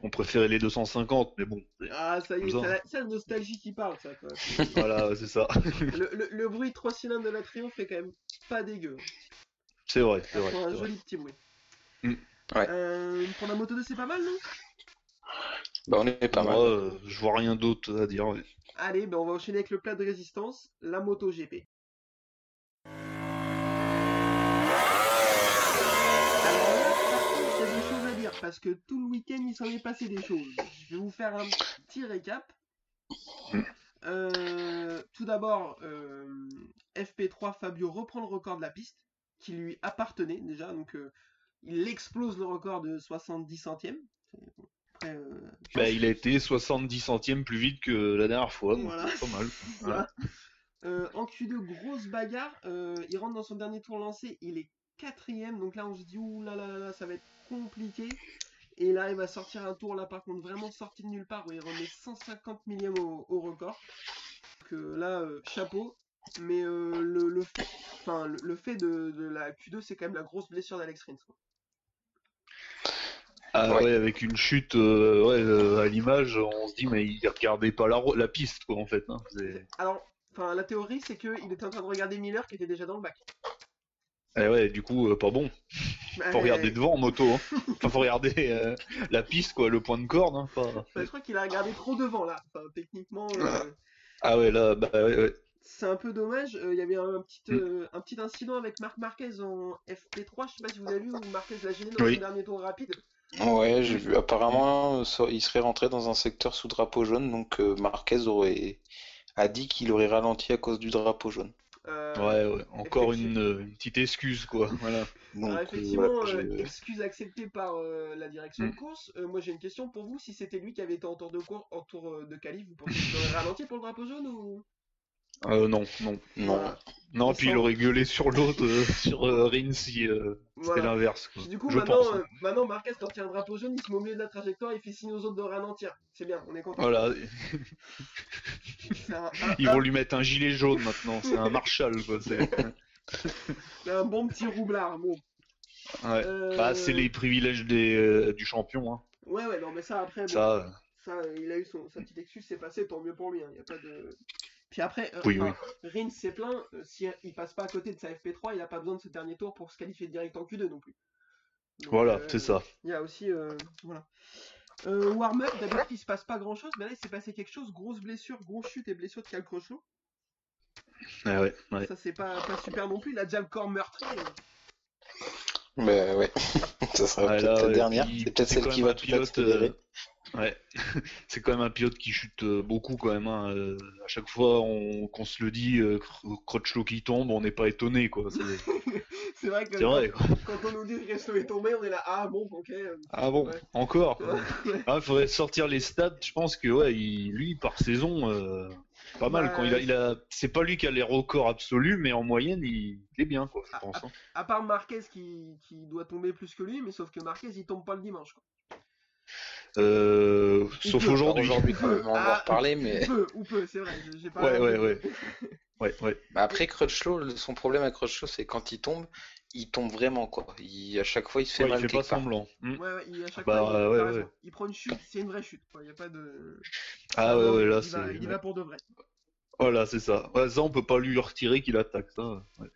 on préférait les 250, mais bon, Ah, ça y est, c'est ça. la, nostalgie qui parle, ça, quoi. *laughs* voilà, c'est ça. *laughs* Le, le, le bruit de 3 cylindres de la Triomphe est quand même pas dégueu. C'est vrai, c'est Ça vrai. un vrai. joli petit bruit. Mm. Ouais. Euh, pour la moto 2, c'est pas mal, non? Bah, on est pas Moi, mal. euh, je vois rien d'autre à dire. Allez, ben on va enchaîner avec le plat de résistance, la moto GP. Alors là, par contre, il y a des choses à dire, parce que tout le week-end, il s'en est passé des choses. Je vais vous faire un petit récap. Euh, tout d'abord, euh, FP3 Fabio reprend le record de la piste, qui lui appartenait déjà, donc euh, il explose le record de 70 centièmes. Après, Bah, il a été 70 centièmes plus vite que la dernière fois, donc Voilà. pas mal. Voilà. En Q2, grosse bagarre. il rentre dans son dernier tour lancé. Il est quatrième. Donc là, on se dit, ouh là là là là, ça va être compliqué. Et là, il va sortir un tour, là, par contre, vraiment sorti de nulle part, où il remet 150 millième au, au record. Donc euh, là, euh, chapeau. Mais euh, le, le fait, enfin, le, le fait de, de la Q2, c'est quand même la grosse blessure d'Alex Rins. quoi. Ah Ouais. ouais, avec une chute euh, ouais, euh, à l'image, on se dit, mais il regardait pas la, la piste, quoi, en fait. Hein. Alors, enfin, la théorie, c'est qu'il était en train de regarder Miller qui était déjà dans le bac. Eh ouais, du coup, euh, pas bon. Faut Euh, regarder devant en moto. Hein. *laughs* Enfin, faut regarder euh, la piste, quoi, le point de corde. Hein, pas... Enfin, je crois qu'il a regardé trop devant là. Enfin, techniquement, euh, Ah ouais, là, bah ouais, ouais. c'est un peu dommage. Euh, Il y avait un, petit, Mm. euh, un petit incident avec Marc Marquez en FP3. Je sais pas si vous avez vu où Marquez l'a gêné dans Oui. son dernier tour rapide. Ouais, j'ai vu. Apparemment, euh, il serait rentré dans un secteur sous drapeau jaune, donc euh, Marquez aurait a dit qu'il aurait ralenti à cause du drapeau jaune. Euh, Ouais, ouais. Encore une, une petite excuse, quoi. *laughs* Voilà. Donc, alors, euh, effectivement, euh, j'ai- excuse acceptée par euh, la direction de Mm. course. Euh, moi, j'ai une question pour vous. Si c'était lui qui avait été en tour de course, en tour euh, de qualif, vous pensez qu'il aurait ralenti pour le drapeau jaune ou Euh, non, non. non. Voilà. Non, puis il aurait gueulé sur l'autre, euh, *laughs* sur euh, Rins, si euh, c'était l'inverse. Du coup, Je maintenant, pense. hein. euh, maintenant, Marquez, quand il y a un drapeau jaune, il se met au milieu de la trajectoire, il fait signe aux autres de ralentir. C'est bien, on est content. Voilà, un, ils vont lui mettre un gilet jaune maintenant, c'est un Marshall quoi. c'est- *laughs* un bon petit roublard. Bon. Ouais. Bah, c'est les privilèges des, du champion. Hein. Ouais, ouais, non, mais ça après, Ça, ça, il a eu son, sa petite excuse, c'est passé, tant mieux pour lui. Il y a pas de. Puis après, euh, Oui, enfin, Rins s'est plaint, euh, si il passe pas à côté de sa FP3, il a pas besoin de ce dernier tour pour se qualifier direct en Q2 non plus. Donc, voilà, euh, c'est ça. Il y a aussi. euh, voilà. Euh, Warm-up, d'habitude il se passe pas grand chose, mais là il s'est passé quelque chose, grosse blessure, grosse chute et blessure de Calcrochot. Ouais, ouais, ouais. Ça c'est pas, pas super non plus, il a déjà le corps meurtri. Bah ouais, *laughs* ça sera Ouais, peut-être la ouais, dernière. C'est peut-être celle qui va tout accélérer. Euh, Ouais, *laughs* c'est quand même un pilote qui chute euh, beaucoup quand même. hein. Euh, à chaque fois on- qu'on se le dit, euh, Crutchlow qui tombe, on n'est pas étonné quoi. C'est *laughs* vrai que c'est vrai. Quand on nous dit que Resto est tombé, on est là, ah bon, ok. euh, Ah bon, Ouais. encore. ouais. Ah, il faudrait sortir les stats. Je pense que ouais, il- lui par saison, euh, pas mal. Bah, Quand il a, il a, c'est pas lui qui a les records absolus, mais en moyenne, il, il est bien quoi. Je Ah, pense. hein. À part Marquez qui, qui doit tomber plus que lui, mais sauf que Marquez il tombe pas le dimanche. Quoi. Euh, sauf aujourd'hui. Aujourd'hui, quand même, on va *laughs* en Ah, reparler, mais. Ou peu, ou peu, c'est vrai. j'ai- pas. Ouais, ouais, ouais. Ouais, ouais. Bah après, Crutchlow, son problème avec Crutchlow, c'est quand il tombe, il tombe vraiment, quoi. Il, à chaque fois, il se fait Ouais, il mal fait pas part. semblant. Hmm. Ouais, ouais, il, à chaque Bah, fois, il, ouais, il prend une chute, c'est une vraie chute. Il y a pas de. Ah ouais, ouais, là, il c'est. va, il y va pour de vrai. Voilà, c'est ça. Ouais, ça, on peut pas lui retirer qu'il attaque, ça. ouais.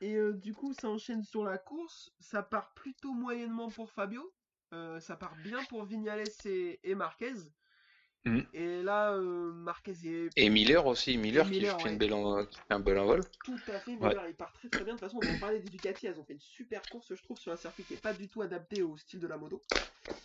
Et euh, du coup, ça enchaîne sur la course. Ça part plutôt moyennement pour Fabio. Euh, ça part bien pour Vignales et, et Marquez. Mhm. Et là, euh, Marquez est Et Miller aussi, Miller, Et qui Miller, fait ouais. une belle en- qui fait un bel envol. tout à fait. Miller, il part très très bien. De toute façon, on va en parler des Ducati. Elles ont fait une super course, je trouve, sur un circuit qui est pas du tout adapté au style de la moto.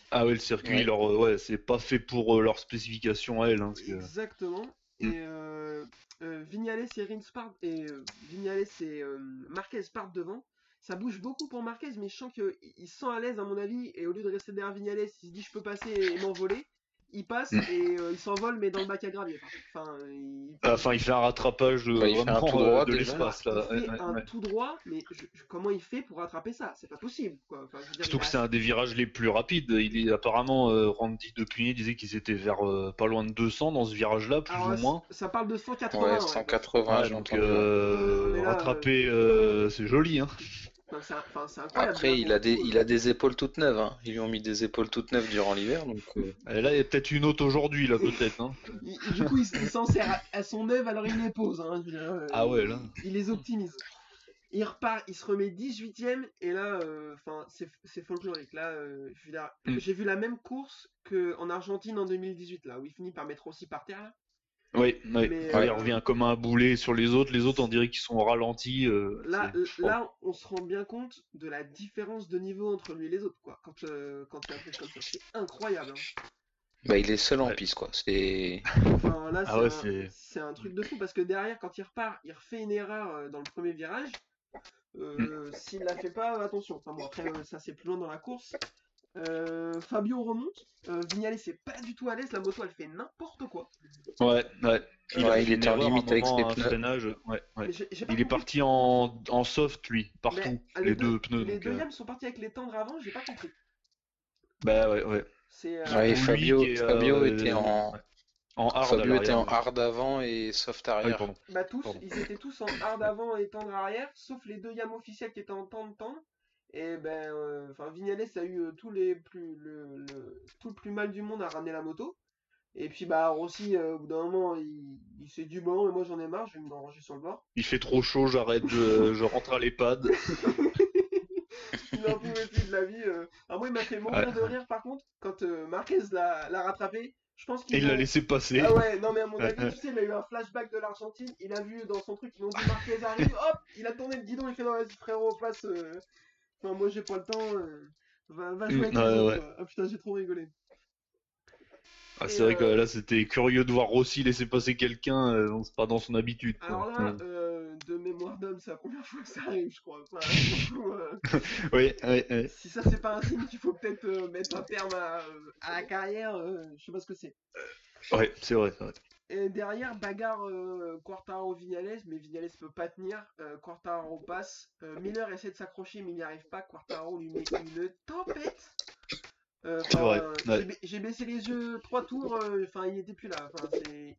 Ah ouais, le circuit, Ouais. leur, euh, ouais, c'est pas fait pour euh, leurs spécifications à elles. Hein, parce que- Exactement. Et Mm. euh, euh, Vignales et Rins partent et euh, Vignales et euh, Marquez partent devant. Ça bouge beaucoup pour Marquez, mais je sens qu'il il se sent à l'aise à mon avis. Et au lieu de rester derrière Vignales, il se dit je peux passer et m'envoler. Il passe Mm. et euh, il s'envole, mais dans le bac à gravier. Enfin, il, Enfin, il fait un rattrapage il fait un vraiment tout droit, euh, de l'espace là. il fait ouais, un ouais. tout droit, mais je- je- comment il fait pour rattraper ça? C'est pas possible. Quoi. Enfin, je veux dire, Surtout que a- c'est un des virages les plus rapides. Il est apparemment euh, Randy Depugné disait qu'ils étaient vers euh, pas loin de 200 dans ce virage-là, plus Alors, ou moins. Ça parle de 180. Ouais, ouais. 180, Ouais, donc euh, là, rattraper, euh, c'est joli. Hein. Enfin. Après, il a des, il a des épaules toutes neuves. Hein. Ils lui ont mis des épaules toutes neuves durant l'hiver, donc. euh, là, il y a peut-être une autre aujourd'hui, là, peut-être. Hein. *laughs* Du coup, il, s'en sert à, à son œuvre, alors il les pose. Hein, euh, Ah ouais, là. Il les optimise. Il repart, il se remet 18ème, et là, euh, enfin, c'est c'est folklorique. Là, euh, Mm. j'ai vu la même course qu'en Argentine en 2018, là, où il finit par mettre aussi par terre. Là. Oui, oui. Mais, Ouais, euh, il revient comme un boulet sur les autres. Les autres, on dirait qu'ils sont ralentis. euh, Là, c'est- là, on se rend bien compte de la différence de niveau entre lui et les autres, quoi. Quand, euh, quand il a fait comme ça, c'est incroyable. hein. Bah, il est seul en Ouais. piste, quoi. C'est. Enfin, là, Ah c'est ouais, un- c'est- c'est un truc de fou parce que derrière, quand il repart, il refait une erreur euh, dans le premier virage. Euh, Mm. S'il la fait pas, attention. Enfin bon, après, euh, ça c'est plus loin dans la course. Euh, Fabio remonte. Euh, Vignales c'est pas du tout à l'aise. La moto, elle fait n'importe quoi. Ouais, ouais. Ouais, a il était en erreur à un limite avec ses pneus. Ouais, ouais. Il est parti en, en soft, lui, partout. Mais, ah, les, deux, pneus. Les deux euh, yams sont partis avec les tendres avant. J'ai pas compris. Bah ouais, ouais. C'est euh, Ouais, Fabio, Fabio euh, était en. ouais. En hard. Fabio était en l'arrière. hard avant et soft Ah oui, arrière. bah tous, Pardon. ils étaient tous en hard avant et tendre arrière, sauf les deux yams officiels qui étaient en tendre tendre. Et ben, euh, enfin, Vignales a eu euh, tous les plus, le, le- tout le plus mal du monde à ramener la moto. Et puis bah Rossi, euh, au bout d'un moment, il, il s'est dit bon, mais moi j'en ai marre, je vais me ranger sur le bord. Il fait trop chaud, j'arrête, je, je rentre à l'EHPAD. *laughs* il n'en pouvait plus de la vie. euh. Alors moi, il m'a fait mourir Ouais. de rire par contre quand euh, Marquez l'a rattrapé. Je pense qu'il il l'a a- laissé passer. Ah ouais, non mais à mon avis, *laughs* tu sais, il a eu un flashback de l'Argentine, il a vu dans son truc, ils ont dit Marquez arrive, hop, il a tourné le guidon, il fait non vas-y frérot, passe. Moi j'ai pas le temps, euh, va, va jouer avec ouais, autres, quoi. Ah putain, j'ai trop rigolé. Ah, c'est vrai que euh, là, c'était curieux de voir Rossi laisser passer quelqu'un, euh, c'est pas dans son habitude. quoi. Alors là, Mm. euh, de mémoire d'homme, c'est la première fois que ça arrive, je crois. Enfin, du coup, euh, Oui, oui, oui. si ça c'est pas un signe qu'il faut peut-être mettre un terme à, à la carrière, je sais pas ce que c'est. Ouais, c'est vrai, c'est vrai. Et derrière, bagarre euh, Quartaro-Vignales, mais Vignales peut pas tenir. Euh, Quartaro passe. Euh, Miller essaie de s'accrocher, mais il n'y arrive pas. Quartaro lui met une tempête. Ouais. j'ai ba- J'ai baissé les yeux trois tours, euh, enfin il était plus là.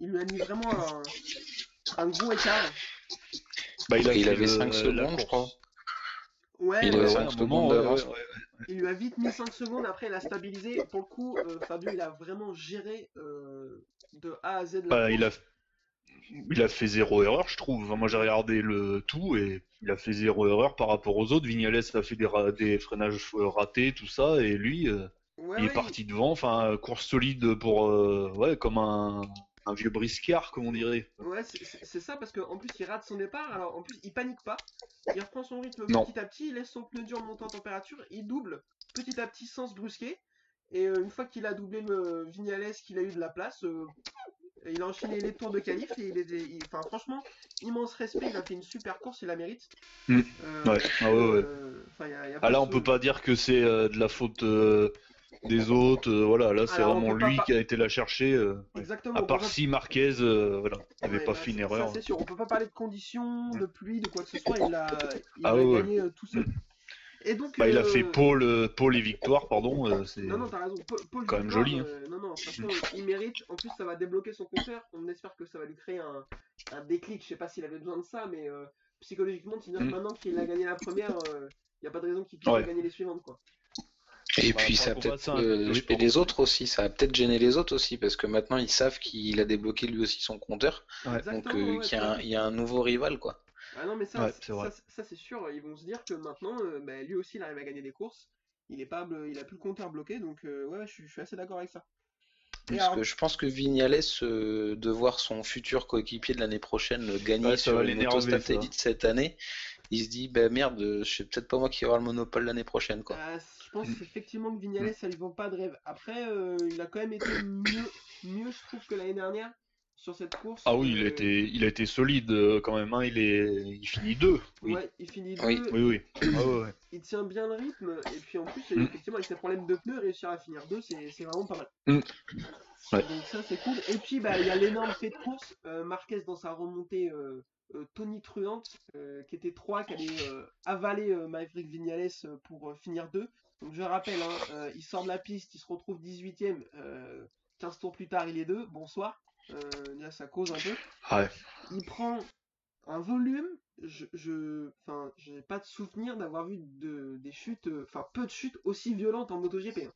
Il lui a mis vraiment un, un gros écart. Bah, fait avait le- 5 la secondes, je crois. Ouais, Il avait ouais. cinq un secondes d'avance. Il lui a vite mis 5 secondes. Après, il a stabilisé. Pour le coup, euh, Fabio, il a vraiment géré euh, de A à Z. la Bah, il a, course. il a fait zéro erreur, je trouve. Enfin, moi, j'ai regardé le tout et il a fait zéro erreur par rapport aux autres. Vignales a fait des, ra- des freinages euh, ratés, tout ça, et lui, euh, Ouais, il est parti devant. Enfin, course solide pour, ouais, comme un, un vieux briscard, comme on dirait. Ouais, c'est- ça parce qu'en plus il rate son départ. Alors en plus il panique pas. Il reprend son rythme Non. petit à petit. Il laisse son pneu dur monter en température. Il double petit à petit sans se brusquer. Et euh, une fois qu'il a doublé le Vignales, qu'il a eu de la place, euh, il a enchaîné les tours de qualif. Et il est, il- enfin franchement, immense respect. Il a fait une super course. Il la mérite. Mm. Euh, Ouais, ah ouais, ouais. enfin, y a- y a Ah là, on peut pas dire que c'est de la faute des autres. euh, voilà, là, c'est vraiment pas lui qui a été la chercher. euh. Exactement. À part pas- si Marquez, euh, voilà, avait Ouais, pas bah, fait une erreur. C'est sûr. On peut pas parler de conditions, de pluie, de quoi que ce soit. Il a, il Ah a ouais, ouais. gagné euh, tout seul. Et donc, Bah, il a fait pôle, pôle et victoire, pardon. c'est... Non, non, t'as raison. Paul, Paul Quand même joli, hein. non, non, franchement, il mérite. En plus, ça va débloquer son compteur. On espère que ça va lui créer un, un déclic. Je sais pas s'il avait besoin de ça, mais psychologiquement, tu dis Mm. maintenant qu'il a gagné la première, il n'y a pas de raison qu'il puisse Ouais. pas gagner les suivantes, quoi. Et Bah, puis ça peut-être euh, et les autres aussi, ça a peut-être gêné les autres aussi parce que maintenant ils savent qu'il a débloqué lui aussi son compteur, donc euh, ouais, qu'il y, a un- fait. il y a un nouveau rival quoi. Ah non, mais ça, Ouais, c'est- c'est vrai. ça, ça, c'est sûr. Ils vont se dire que maintenant, euh, bah, lui aussi, il arrive à gagner des courses. Il est pas, il a plus le compteur bloqué, donc euh, ouais, je suis assez d'accord avec ça. Parce alors- que je pense que Vignales, euh, de voir son futur coéquipier de l'année prochaine euh, gagner Ouais, sur une moto satellite cette année, il se dit bah merde, euh, c'est peut-être pas moi qui vais avoir le monopole l'année prochaine quoi. Ah, je pense Mm. effectivement que Vignales, ça lui vaut pas de rêve. Après, euh, il a quand même été mieux, mieux, je trouve, que l'année dernière sur cette course. Ah oui, il a Euh, été, il a été solide euh, quand même. Hein. Il est, il finit deux. Oui, Ouais, il finit Oui. deux, oui, oui. *clears throat* Ah ouais, ouais. il tient bien le rythme, et puis en plus, Mm. effectivement, avec ses problèmes de pneus, réussir à finir deux, c'est c'est vraiment pas mal. Mm. Ouais. Donc ça, c'est cool. Et puis, bah, il y a l'énorme fait de course, euh, Marquez dans sa remontée euh, euh, Tony Truante, euh, qui était 3, qui allait euh, avaler euh, Maverick Vignales euh, pour euh, finir 2. Donc je rappelle, hein, euh, il sort de la piste, il se retrouve 18ème, euh, 15 tours plus tard, il est 2, bonsoir. Euh, ça cause un peu. Ouais. Il prend un volume, je, je, enfin, j'ai pas de souvenir d'avoir vu de, des chutes, euh, enfin, peu de chutes aussi violentes en MotoGP. hein.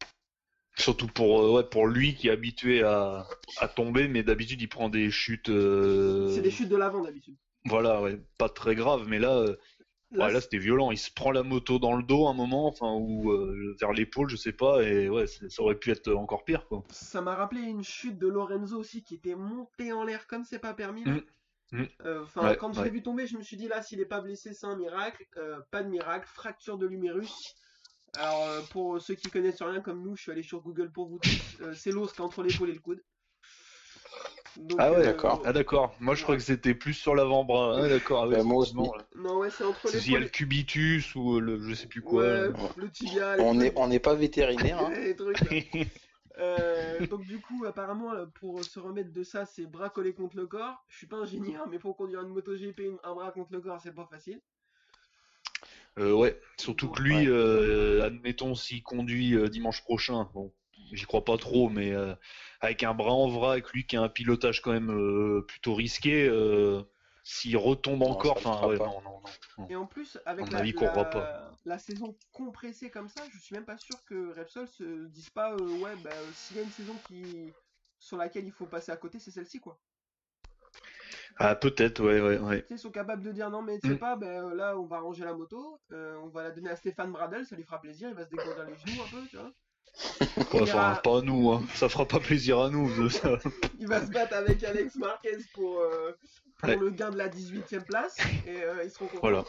Surtout pour, euh, ouais, pour lui qui est habitué à, à tomber, mais d'habitude il prend des chutes. euh, C'est des chutes de l'avant d'habitude. Voilà, ouais, pas très graves, mais là, euh, Là, ouais, là c'était violent. Il se prend la moto dans le dos un moment, enfin, ou euh, vers l'épaule, je sais pas, et ouais, ça aurait pu être encore pire, quoi. Ça m'a rappelé une chute de Lorenzo aussi qui était montée en l'air comme c'est pas permis. Mm. Mm. Euh, Ouais, quand je l'ai vu tomber, je me suis dit là, s'il est pas blessé, c'est un miracle. Euh, pas de miracle, fracture de l'humérus. Alors, pour ceux qui connaissent rien comme nous, je suis allé sur Google pour vous tous. C'est l'os qui est entre l'épaule et le coude. Donc, Ah ouais, d'accord. Ah d'accord. Moi je crois que c'était plus sur l'avant-bras. Ah d'accord. Ah ouais, Bah, moi aussi. Non, ouais, c'est entre C'est s'il y a le cubitus ou le je sais plus quoi. Ouais, le tibia. les On n'est on n'est pas vétérinaire, hein. *laughs* Les. *laughs* Euh, donc du coup, apparemment, pour se remettre de ça, c'est bras collés contre le corps. Je suis pas ingénieur, mais pour conduire une moto GP, un bras contre le corps, c'est pas facile. Euh, ouais. Surtout que lui, euh, admettons s'il conduit euh, dimanche prochain. Bon, j'y crois pas trop, mais euh, avec un bras en vrac, lui qui a un pilotage quand même euh, plutôt risqué, euh, s'il retombe Non, encore, enfin ouais, non, non, non. Et en plus, avec la, avis, qu'on la- voit pas. la saison compressée comme ça, je suis même pas sûr que Repsol se dise pas, euh, ouais, bah, s'il y a une saison qui sur laquelle il faut passer à côté, c'est celle-ci, quoi. Ah peut-être, ouais, ouais, ouais. Ils sont capables de dire non, mais tu sais Mm. pas, ben là, on va ranger la moto, euh, on va la donner à Stéphane Bradel, ça lui fera plaisir, il va se dégourdir les genoux un peu, tu vois. *laughs* Ouais, ira- pas à nous, hein. ça fera pas plaisir à nous. ça. *laughs* Il va se battre avec Alex Marquez pour, euh, pour Ouais. le gain de la 18ème place, et euh, ils seront contents. Voilà.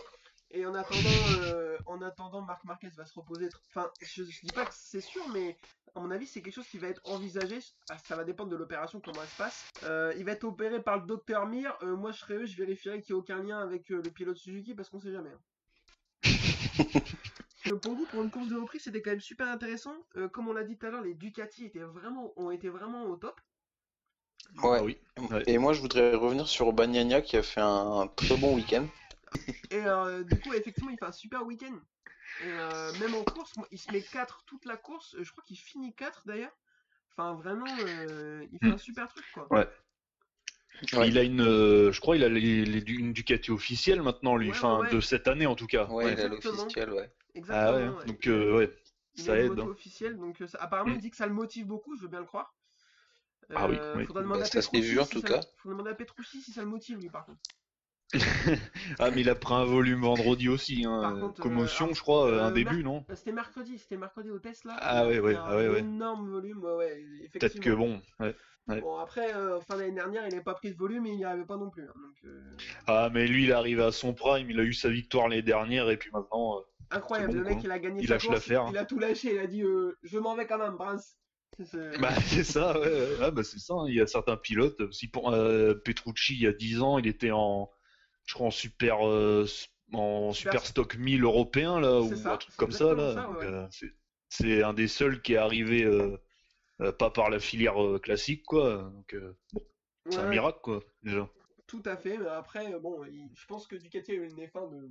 Et en attendant, euh, en attendant, Marc Marquez va se reposer. Enfin, je, je dis pas que c'est sûr, mais à mon avis, c'est quelque chose qui va être envisagé. Ah, Ça va dépendre de l'opération, comment elle se passe. Euh, il va être opéré par le docteur Mir. Euh, moi, je serais eux, je vérifierais qu'il n'y a aucun lien avec le pilote Suzuki parce qu'on sait jamais. hein. *laughs* Pour vous, pour une course de reprise, c'était quand même super intéressant. Euh, comme on l'a dit tout à l'heure, les Ducati étaient vraiment, ont été vraiment au top. Ouais. Ah oui. Ouais. Et moi je voudrais revenir sur Bagnagna qui a fait un très bon week-end. Et euh, du coup, effectivement, il fait un super week-end. Et euh, même en course, moi, il se met 4 toute la course. Je crois qu'il finit 4 d'ailleurs. Enfin, vraiment, euh, il fait un super truc quoi. Ouais. Ouais. Il a une, euh, je crois, il a les, les- une Ducati officielle maintenant, lui, Ouais, enfin ouais. de cette année en tout cas. Ouais, il a exactement. l'officiel, ouais. Exactement. Ah ouais. Donc euh, ouais, Il ça a aide. hein. officielle, donc euh, ça- apparemment, il Mm. dit que ça le motive beaucoup. Je veux bien le croire. Ah oui, Euh, oui. Faudra demander Bah, à ça vu, en si tout ça- cas. Faudra demander à Petrucci si ça le motive lui par contre. *laughs* Ah mais il a pris un volume vendredi aussi, hein. Contre, euh, commotion, alors, je crois, euh, un euh, début, non? Euh, C'était mercredi, c'était mercredi au Tesla. Ah ouais, ouais, ah ouais, un ouais. énorme volume, ouais. Peut-être que bon. ouais. Ouais. Bon, après, euh, fin d'année dernière, il n'avait pas pris de volume et il n'y arrivait pas non plus. hein, donc, euh, Ah mais lui, il est arrivé à son prime, il a eu sa victoire l'année dernière et puis maintenant. euh, incroyable, bon, le mec, quoi. il a gagné Il sa lâche course, l'affaire. Il a tout lâché, il a dit euh, Je m'en vais quand même, c'est- Bah *laughs* c'est ça, ouais. Ah, bah c'est ça. hein. Il y a certains pilotes. Si pour Petrucci, il y a 10 ans, il était en, je crois en super, en Super- stock 1000 européen là ou ça, un truc comme ça là. ouais. c'est- un des seuls qui est arrivé pas par la filière euh, classique quoi. Donc euh, c'est un miracle quoi déjà. Tout à fait, mais après, euh, bon, il- je pense que Ducati a eu nez fin de,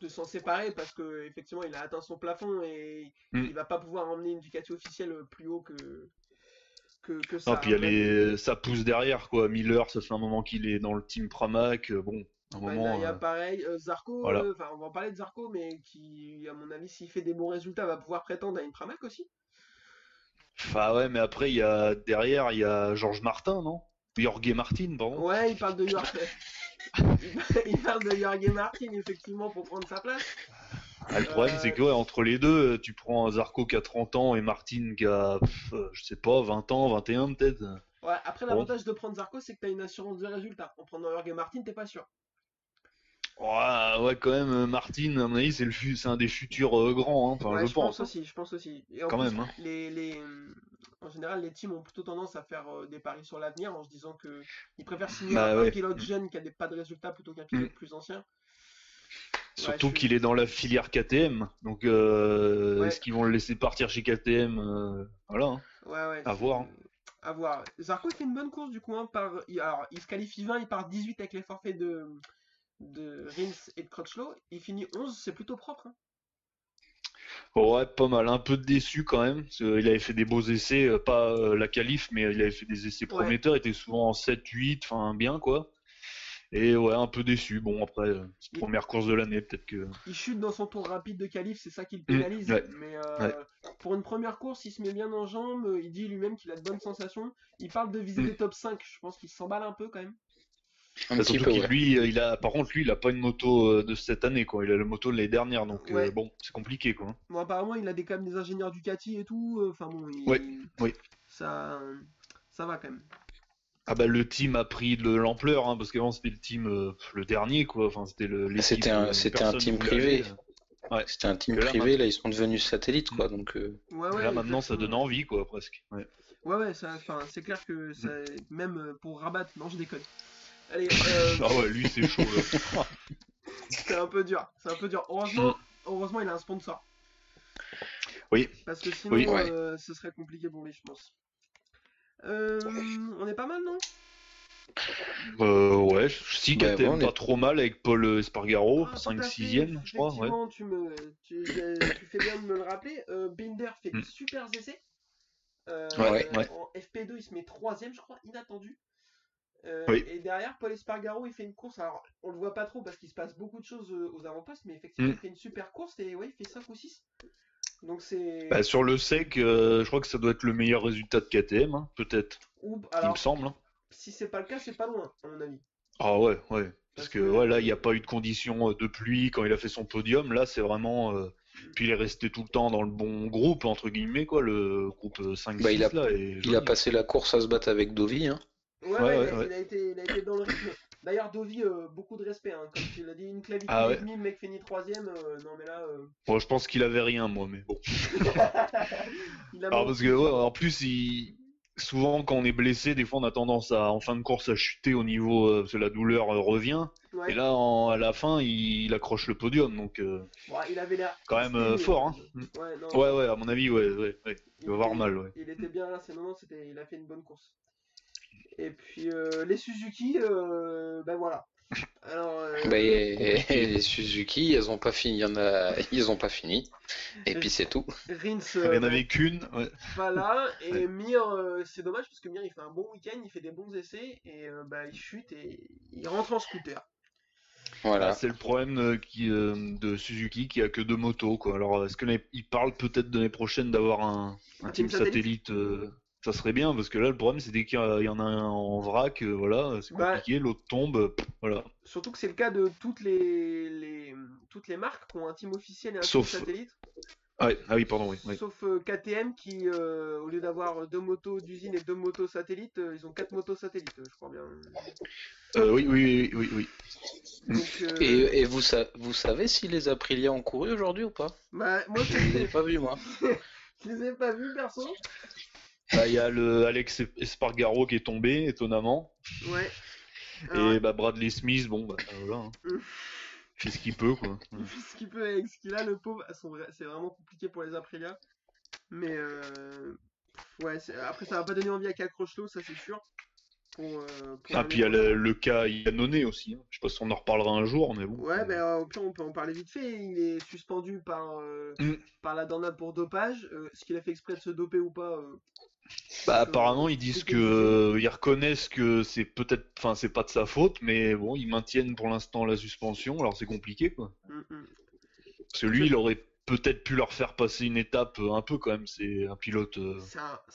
de s'en séparer parce que effectivement il a atteint son plafond et Mm. il va pas pouvoir emmener une Ducati officielle plus haut que que, que ça. Non, puis ça pousse derrière, quoi. Miller, ça fait un moment qu'il est dans le team Pramac. euh, Bon, un bah, moment. il y a euh, pareil, euh, Zarco, voilà. euh, enfin on va en parler de Zarco, mais qui, à mon avis, s'il fait des bons résultats, va pouvoir prétendre à une Pramac aussi. Enfin, ouais, mais après, il y a derrière, il y a Georges Martin, non? Jorge Martin, pardon. Ouais, il parle de Jorge. *laughs* il parle de Jorge Martin, effectivement, pour prendre sa place. Ah, le problème, Euh, c'est que ouais, entre les deux, tu prends Zarco qui a 30 ans et Martin qui a, pff, euh, je sais pas, 20 ans, 21 peut-être. Ouais, après, Bon. l'avantage de prendre Zarco, c'est que t'as une assurance de résultat. En prenant Jorge Martin, t'es pas sûr. Ouais, ouais, quand même, euh, Martin, à mon avis, c'est le fu- c'est un des futurs euh, grands, hein. enfin, Ouais, je, pense. hein. aussi, je pense aussi. Et en Quand plus, même, hein. les, les, euh, en général, les teams ont plutôt tendance à faire euh, des paris sur l'avenir en se disant que ils préfèrent signer Bah un, ouais. pilote jeune qui a des, pas de résultats plutôt qu'un pilote Mm. plus ancien. Surtout suis- qu'il est dans la filière KTM, donc euh, Ouais. est-ce qu'ils vont le laisser partir chez KTM euh, Voilà. hein. Ouais, ouais. À voir. À voir. Zarco fait une bonne course du coup. hein, par... il- Alors, il se qualifie 20, il part 18 avec les forfaits de, de Rins et de Crutchlow. Il finit 11, c'est plutôt propre. hein. Ouais, pas mal. Un peu déçu quand même. parce que il avait fait des beaux essais, euh, pas euh, la qualif, mais il avait fait des essais Ouais. prometteurs. Il était souvent en 7-8, enfin bien quoi. Et ouais, un peu déçu. Bon, après, euh, Il- première course de l'année, peut-être que. Il chute dans son tour rapide de qualif, c'est ça qui le pénalise. ouais. Mais euh, Ouais. pour une première course, il se met bien en jambes. Il dit lui-même qu'il a de bonnes sensations. Il parle de viser Mm. les top 5. Je pense qu'il s'emballe un peu quand même. Un Bah, petit peu, ouais. lui, euh, il a, par contre, lui, il a pas une moto euh, de cette année, quoi. Il a la moto de l'année dernière, donc euh, Ouais. bon, c'est compliqué, quoi. Bon, apparemment, il a des, quand même des ingénieurs Ducati et tout. euh, Enfin bon, il- Ouais, oui. Ça, ça va quand même. Ah bah le team a pris de l'ampleur, hein, parce qu'avant c'était le team euh, le dernier, quoi. Enfin, c'était le. C'était un- euh, c'était un team privé. Ouais. C'était un team là, privé, là ils sont devenus satellites quoi, donc euh, Ouais, Et ouais, là maintenant, ça donne envie, quoi, presque. Ouais. Ouais, ouais, ça, enfin, c'est clair que ça, Mm. même euh, pour Rabat, non, je déconne. Allez, *laughs* euh, Ah ouais, lui c'est chaud. là. *laughs* c'est un peu dur, c'est un peu dur. Heureusement, heureusement, il a un sponsor. Oui. Parce que sinon, Oui. Ouais. euh, ce serait compliqué pour lui, je pense. Euh, on est pas mal, non? Euh, ouais, si Bah, ouais, on est- pas trop mal avec Paul Espargaro, Ah, tout 5 à fait, 6ème, je crois. Ouais. Tu, me, tu, tu fais bien de me le rappeler. Euh, Binder fait des Mm. super essais. Euh, Ouais, ouais. En FP2, il se met troisième, je crois, inattendu. Euh, Oui. Et derrière, Paul Espargaro, il fait une course. Alors, on le voit pas trop parce qu'il se passe beaucoup de choses euh, aux avant-postes, mais effectivement, Mm. il fait une super course et ouais, il fait 5 ou 6. Donc c'est. Bah, sur le sec, euh, je crois que ça doit être le meilleur résultat de KTM, hein, peut-être, il me semble. hein. si c'est pas le cas, c'est pas loin, à mon avis. Ah ouais, ouais. Parce Parce que que- ouais, là, il n'y a pas eu de conditions euh, de pluie quand il a fait son podium. Là, c'est vraiment. euh, Puis il est resté tout le temps dans le bon groupe, entre guillemets, quoi, le groupe 5-6 Bah, il a- là. Il a passé la course à se battre avec Dovi. Hein. Ouais, Ouais, ouais, ouais, il, a, il été, il a été dans le rythme. D'ailleurs, Dovi, euh, beaucoup de respect. Hein. Comme tu l'as dit, une clavicule Ah et demie, le mec finit troisième. euh, non, mais là, euh, Bon, je pense qu'il avait rien, moi, mais bon. il *laughs* a *laughs* Alors, parce que, en plus, il... souvent, quand on est blessé, des fois, on a tendance à, en fin de course, à chuter au niveau, euh, parce que la douleur revient. Et là, en- à la fin, il, il accroche le podium, donc euh, il avait l'air. quand même fort. Hein. Ouais, non, Ouais, à mon avis, ouais, ouais, ouais. il doit avoir mal, ouais. Il était bien là, c'est non, non, il a fait une bonne course. Et puis euh, les Suzuki, euh, ben voilà. Alors, euh, Bah, et, et les Suzuki, elles ont pas fini. Il y en a, *laughs* ils ont pas fini. Et puis c'est tout. Rins, Il euh, n'y en avait qu'une. Ouais. pas là. *laughs* Et Ouais. Mir, euh, c'est dommage parce que Mir, il fait un bon week-end, il fait des bons essais et euh, bah, il chute et il rentre en scooter. Voilà. Ah, c'est le problème euh, qui, euh, de Suzuki qui a que deux motos, quoi. Alors, est-ce qu'il parle peut-être de l'année prochaine d'avoir un, un Un team team satellite euh, Ça serait bien, parce que là, le problème, c'est dès qu'il y, en a un en vrac, euh, voilà, c'est Bah, compliqué, l'autre tombe, voilà. Surtout que c'est le cas de toutes les, les- toutes les marques qui ont un team officiel et un Sauf- team satellite. Ah, ouais. ah oui, pardon, oui. oui. Sauf euh, KTM qui, euh, au lieu d'avoir deux motos d'usine et deux motos satellites, euh, ils ont quatre motos satellites, je crois bien. Euh, oui, oui, oui, oui, oui. Donc, euh, Et, et vous, sa- vous savez si les Aprilia ont couru aujourd'hui ou pas? Bah, moi, je les ai pas vus moi. *laughs* je les ai pas vus perso. Bah, Il y a le Alex Espargaro qui est tombé, étonnamment. Ouais. Alors, Et bah, Bradley Smith, bon, bah voilà. hein. *laughs* Fait ce qu'il peut, quoi. il fait ce qu'il peut avec ce qu'il a, le pauvre. C'est vraiment compliqué pour les Aprilia. Mais euh, ouais, après ça va pas donner envie à Crochelot, ça c'est sûr. Pour, euh, pour Ah, puis il y a le, le cas Yannone aussi. hein. Je sais pas si on en reparlera un jour, mais bon. Ouais, ben euh, au pire, on peut en parler vite fait. Il est suspendu par, euh, Mm. par la Dornade pour dopage. Euh, Est-ce qu'il a fait exprès de se doper ou pas Bah, apparemment, ils disent que ils reconnaissent que c'est peut-être, enfin, c'est pas de sa faute, mais bon, ils maintiennent pour l'instant la suspension. Alors c'est compliqué, quoi. mm, mm. Parce que lui, il aurait peut-être pu leur faire passer une étape euh, un peu quand même. C'est un pilote. euh,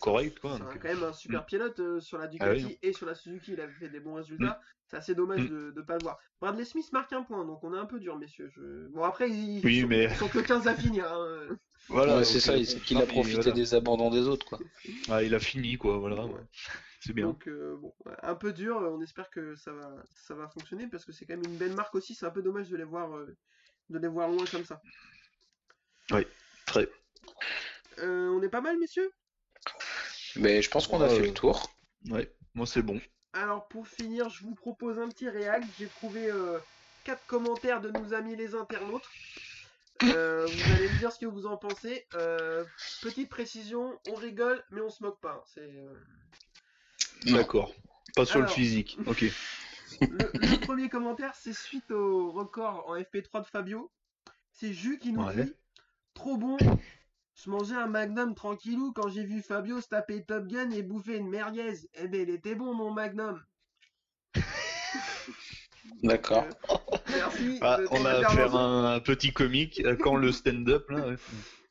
correct, quoi, C'est donc, un- quand même un super pilote euh, sur la Ah Ducati oui. et sur la Suzuki. Il avait fait des bons résultats. C'est assez dommage Mm. de ne pas le voir. Bradley Smith marque un point, donc on est un peu dur, messieurs. Je... Bon, après, ils, Oui, sont, mais- ils sont que 15 à finir. hein. *laughs* Voilà. Ouais, c'est ça, euh, il- c'est qu'il a profité voilà. des abandons des autres, quoi. *laughs* Ah, il a fini, quoi. Voilà. Ouais. ouais. *laughs* C'est bien. Donc, euh, bon, un peu dur. On espère que ça va, ça va fonctionner parce que c'est quand même une belle marque aussi. C'est un peu dommage de les voir, euh, de les voir loin comme ça. Très. Euh, on est pas mal, messieurs? Mais je pense qu'on a fait le tour. Ouais. Moi, c'est bon. Alors pour finir, je vous propose un petit réact. J'ai trouvé euh, quatre commentaires de nos amis les internautes. Euh, vous allez me dire ce que vous en pensez. Euh, petite précision, on rigole, mais on se moque pas. C'est euh, Non. D'accord. Pas sur le physique. Ok. le, le premier commentaire, c'est suite au record en FP3 de Fabio. C'est Jus qui nous Ouais. dit trop bon. Je mangeais un Magnum tranquillou quand j'ai vu Fabio se taper Top Gun et bouffer une merguez. Eh ben, il était bon mon Magnum. D'accord. Euh, merci. Ah, on a à un, petit comique. euh, Quand le stand-up, là. ouais.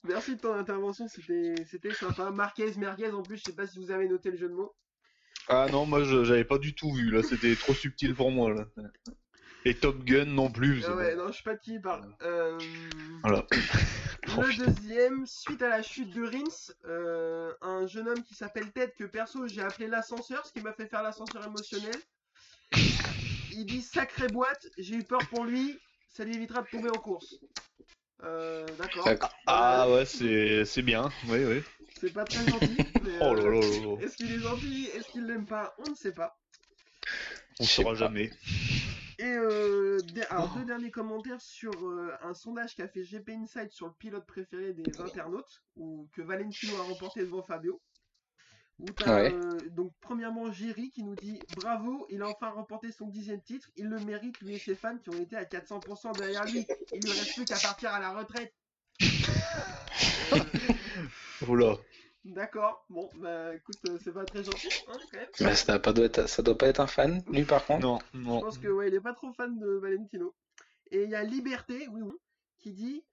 Merci de ton intervention, c'était c'était sympa. Marquez, merguez en plus, je sais pas si vous avez noté le jeu de mots. Ah non, moi, j'avais pas du tout vu. Là, c'était trop subtil pour moi. Là. Et Top Gun non plus. Ah ouais, non, je sais pas de qui il parle. Euh, Voilà. *laughs* *laughs* Le deuxième, suite à la chute de Rins, euh, un jeune homme qui s'appelle Ted, que perso j'ai appelé l'ascenseur, ce qui m'a fait faire l'ascenseur émotionnel. Il dit sacrée boîte, j'ai eu peur pour lui, ça lui évitera de tomber en course. Euh, d'accord. D'accord. Ah ouais, c'est c'est bien. Oui, oui. C'est pas très gentil. mais, *laughs* Oh là euh, là là là. Est-ce qu'il est gentil Est-ce qu'il l'aime pas? On ne sait pas. On sais saura pas. jamais. Euh, alors, deux derniers commentaires sur euh, un sondage qu'a fait GP Insight sur le pilote préféré des internautes, ou que Valentino a remporté devant Fabio. Ouais. euh, donc premièrement Jerry qui nous dit bravo, il a enfin remporté son dixième titre, il le mérite lui et ses fans qui ont été à 400% derrière lui. Il lui reste plus qu'à partir à la retraite. *laughs* Oula. D'accord, bon bah écoute, euh, c'est pas très gentil hein, quand même. Mais ça, doit pas être- ça doit pas être un fan, lui, par contre. Non, Je non. pense que ouais, il est pas trop fan de Valentino. Et il y a Liberté, oui, oui, qui dit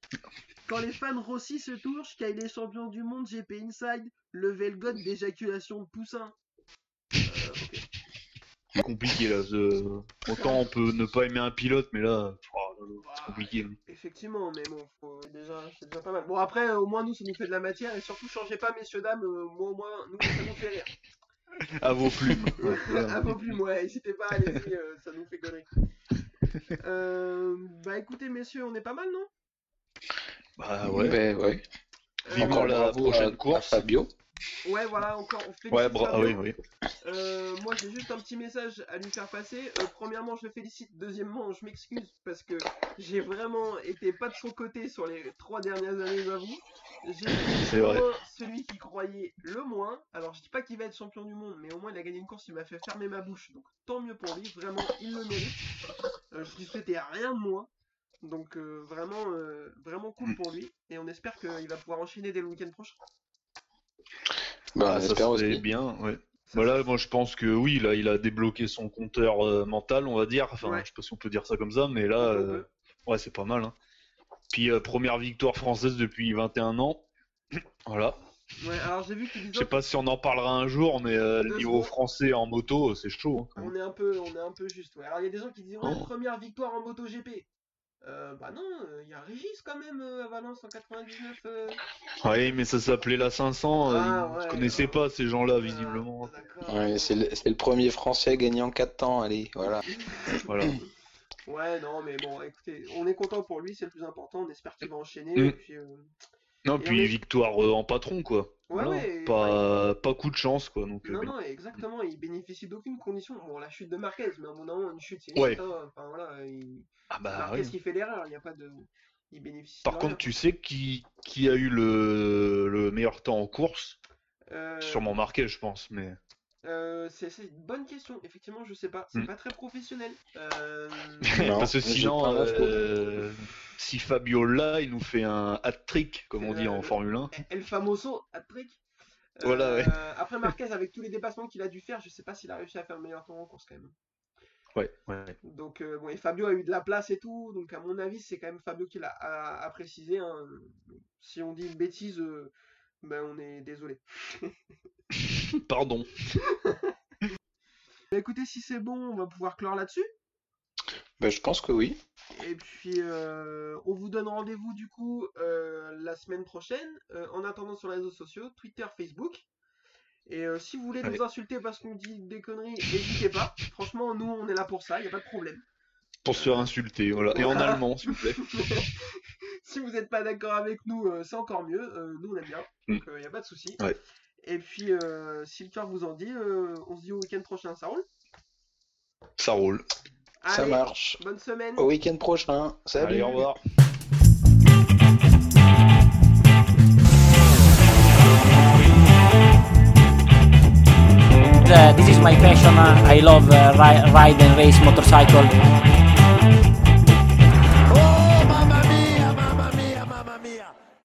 Quand les fans Rossi se touchent, car il est champion du monde GP Inside, levez le god d'éjaculation de poussin. Euh, ok. C'est compliqué là. ce- Autant on peut ne pas aimer un pilote, mais là, oh, là, là, c'est compliqué. Effectivement, mais bon, faut déjà, c'est déjà pas mal. Bon, après, au moins, nous, ça nous fait de la matière, et surtout, changez pas, messieurs, dames, euh, moi, au moins, nous, ça nous fait rire. À vos plumes. *laughs* Ouais, à vos plumes, ouais, n'hésitez pas, allez-y, euh, ça nous fait connerie. Euh, bah écoutez, messieurs, on est pas mal, non? Bah ouais. Ben, ouais. Euh, Encore la bravo prochaine course. Fabio. Ouais, voilà, encore, on félicite Ouais, bra- ah oui, oui. Euh, moi, j'ai juste un petit message à lui faire passer. Euh, premièrement, je le félicite. Deuxièmement, je m'excuse parce que j'ai vraiment été pas de son côté sur les trois dernières années, j'avoue. J'ai celui qui croyait le moins. Alors, je dis pas qu'il va être champion du monde, mais au moins, il a gagné une course. Il m'a fait fermer ma bouche. Donc, tant mieux pour lui. Vraiment, il le mérite. Euh, je lui souhaitais rien de moins. Donc, euh, vraiment, euh, vraiment cool pour lui. Et on espère qu'il va pouvoir enchaîner dès le week-end prochain. Bah, Ah, aussi. bien, ouais. Voilà, moi je pense que oui, là il a débloqué son compteur euh, mental, on va dire. Enfin, Ouais. je sais pas si on peut dire ça comme ça, mais là, On euh, ouais, c'est pas mal. Hein. Puis euh, première victoire française depuis 21 ans. *clears throat* Voilà. Ouais, alors j'ai vu qu'il Je sais pas si on en parlera un jour, mais euh, le niveau secondes. français en moto, c'est chaud. hein. On est un peu, on est un peu juste. Ouais. Alors il y a des gens qui disent ouais, Oh. première victoire en MotoGP. Euh, bah non, il y a Régis quand même euh, à Valence en 99. euh. Ouais, mais ça s'appelait la 500. euh, Ah, ils ouais, connaissaient ouais. pas ces gens-là, Ah, visiblement. Ouais, c'est le, premier français en 4 temps, allez, voilà. *laughs* Voilà. Ouais, non, mais bon, écoutez, on est content pour lui, c'est le plus important. On espère qu'il va enchaîner. Mm. Et puis, euh, Non, Et puis victoire euh, en patron, quoi. Ouais, Voilà. ouais, pas, pas coup de chance, quoi. Donc, euh, Non, non, exactement, il bénéficie d'aucune condition. Bon, la chute de Marquez, mais à un moment, une chute, c'est Ouais. Enfin, voilà, il... Ah bah Marquez qui fait l'erreur, il n'y a pas de. Il bénéficie Par contre, rien. tu sais qui, qui a eu le, le meilleur temps en course? Euh, Sûrement Marquez, je pense, mais Euh, c'est une bonne question. Effectivement, je sais pas. C'est Mm. pas très professionnel. Euh, *laughs* Non, Parce que sinon, euh, si Fabio là, il nous fait un hat-trick, comme on dit en Formule 1. El Famoso, hat-trick. Voilà, ouais. Euh, *laughs* Après Marquez, avec tous les dépassements qu'il a dû faire, je sais pas s'il a réussi à faire le meilleur temps en course quand même. Ouais, ouais. Donc, euh, bon, et Fabio a eu de la place et tout. Donc, à mon avis, c'est quand même Fabio qui l'a a, a précisé. hein. Si on dit une bêtise, euh, ben, on est désolé. *laughs* *laughs* Pardon. Bah, écoutez, si c'est bon, on va pouvoir clore là-dessus. Bah, je pense que oui. Et puis, euh, on vous donne rendez-vous du coup euh, la semaine prochaine. Euh, en attendant sur les réseaux sociaux, Twitter, Facebook. Et si vous voulez Allez. nous insulter parce qu'on dit des conneries, n'hésitez pas. Franchement, nous, on est là pour ça, il a pas de problème. Pour se faire insulter, voilà. Et en allemand, s'il vous plaît. *laughs* si vous n'êtes pas d'accord avec nous, c'est encore mieux. Nous, on aime bien. Donc, il n'y a pas de souci. Ouais. Et puis, euh, si le cœur vous en dit, euh, on se dit au week-end prochain, ça roule? Ça roule. Ça marche. Bonne semaine. Au week-end prochain. Salut. Allez, au revoir. Uh, this is my passion. Uh, I love uh, ri- ride and race motorcycle.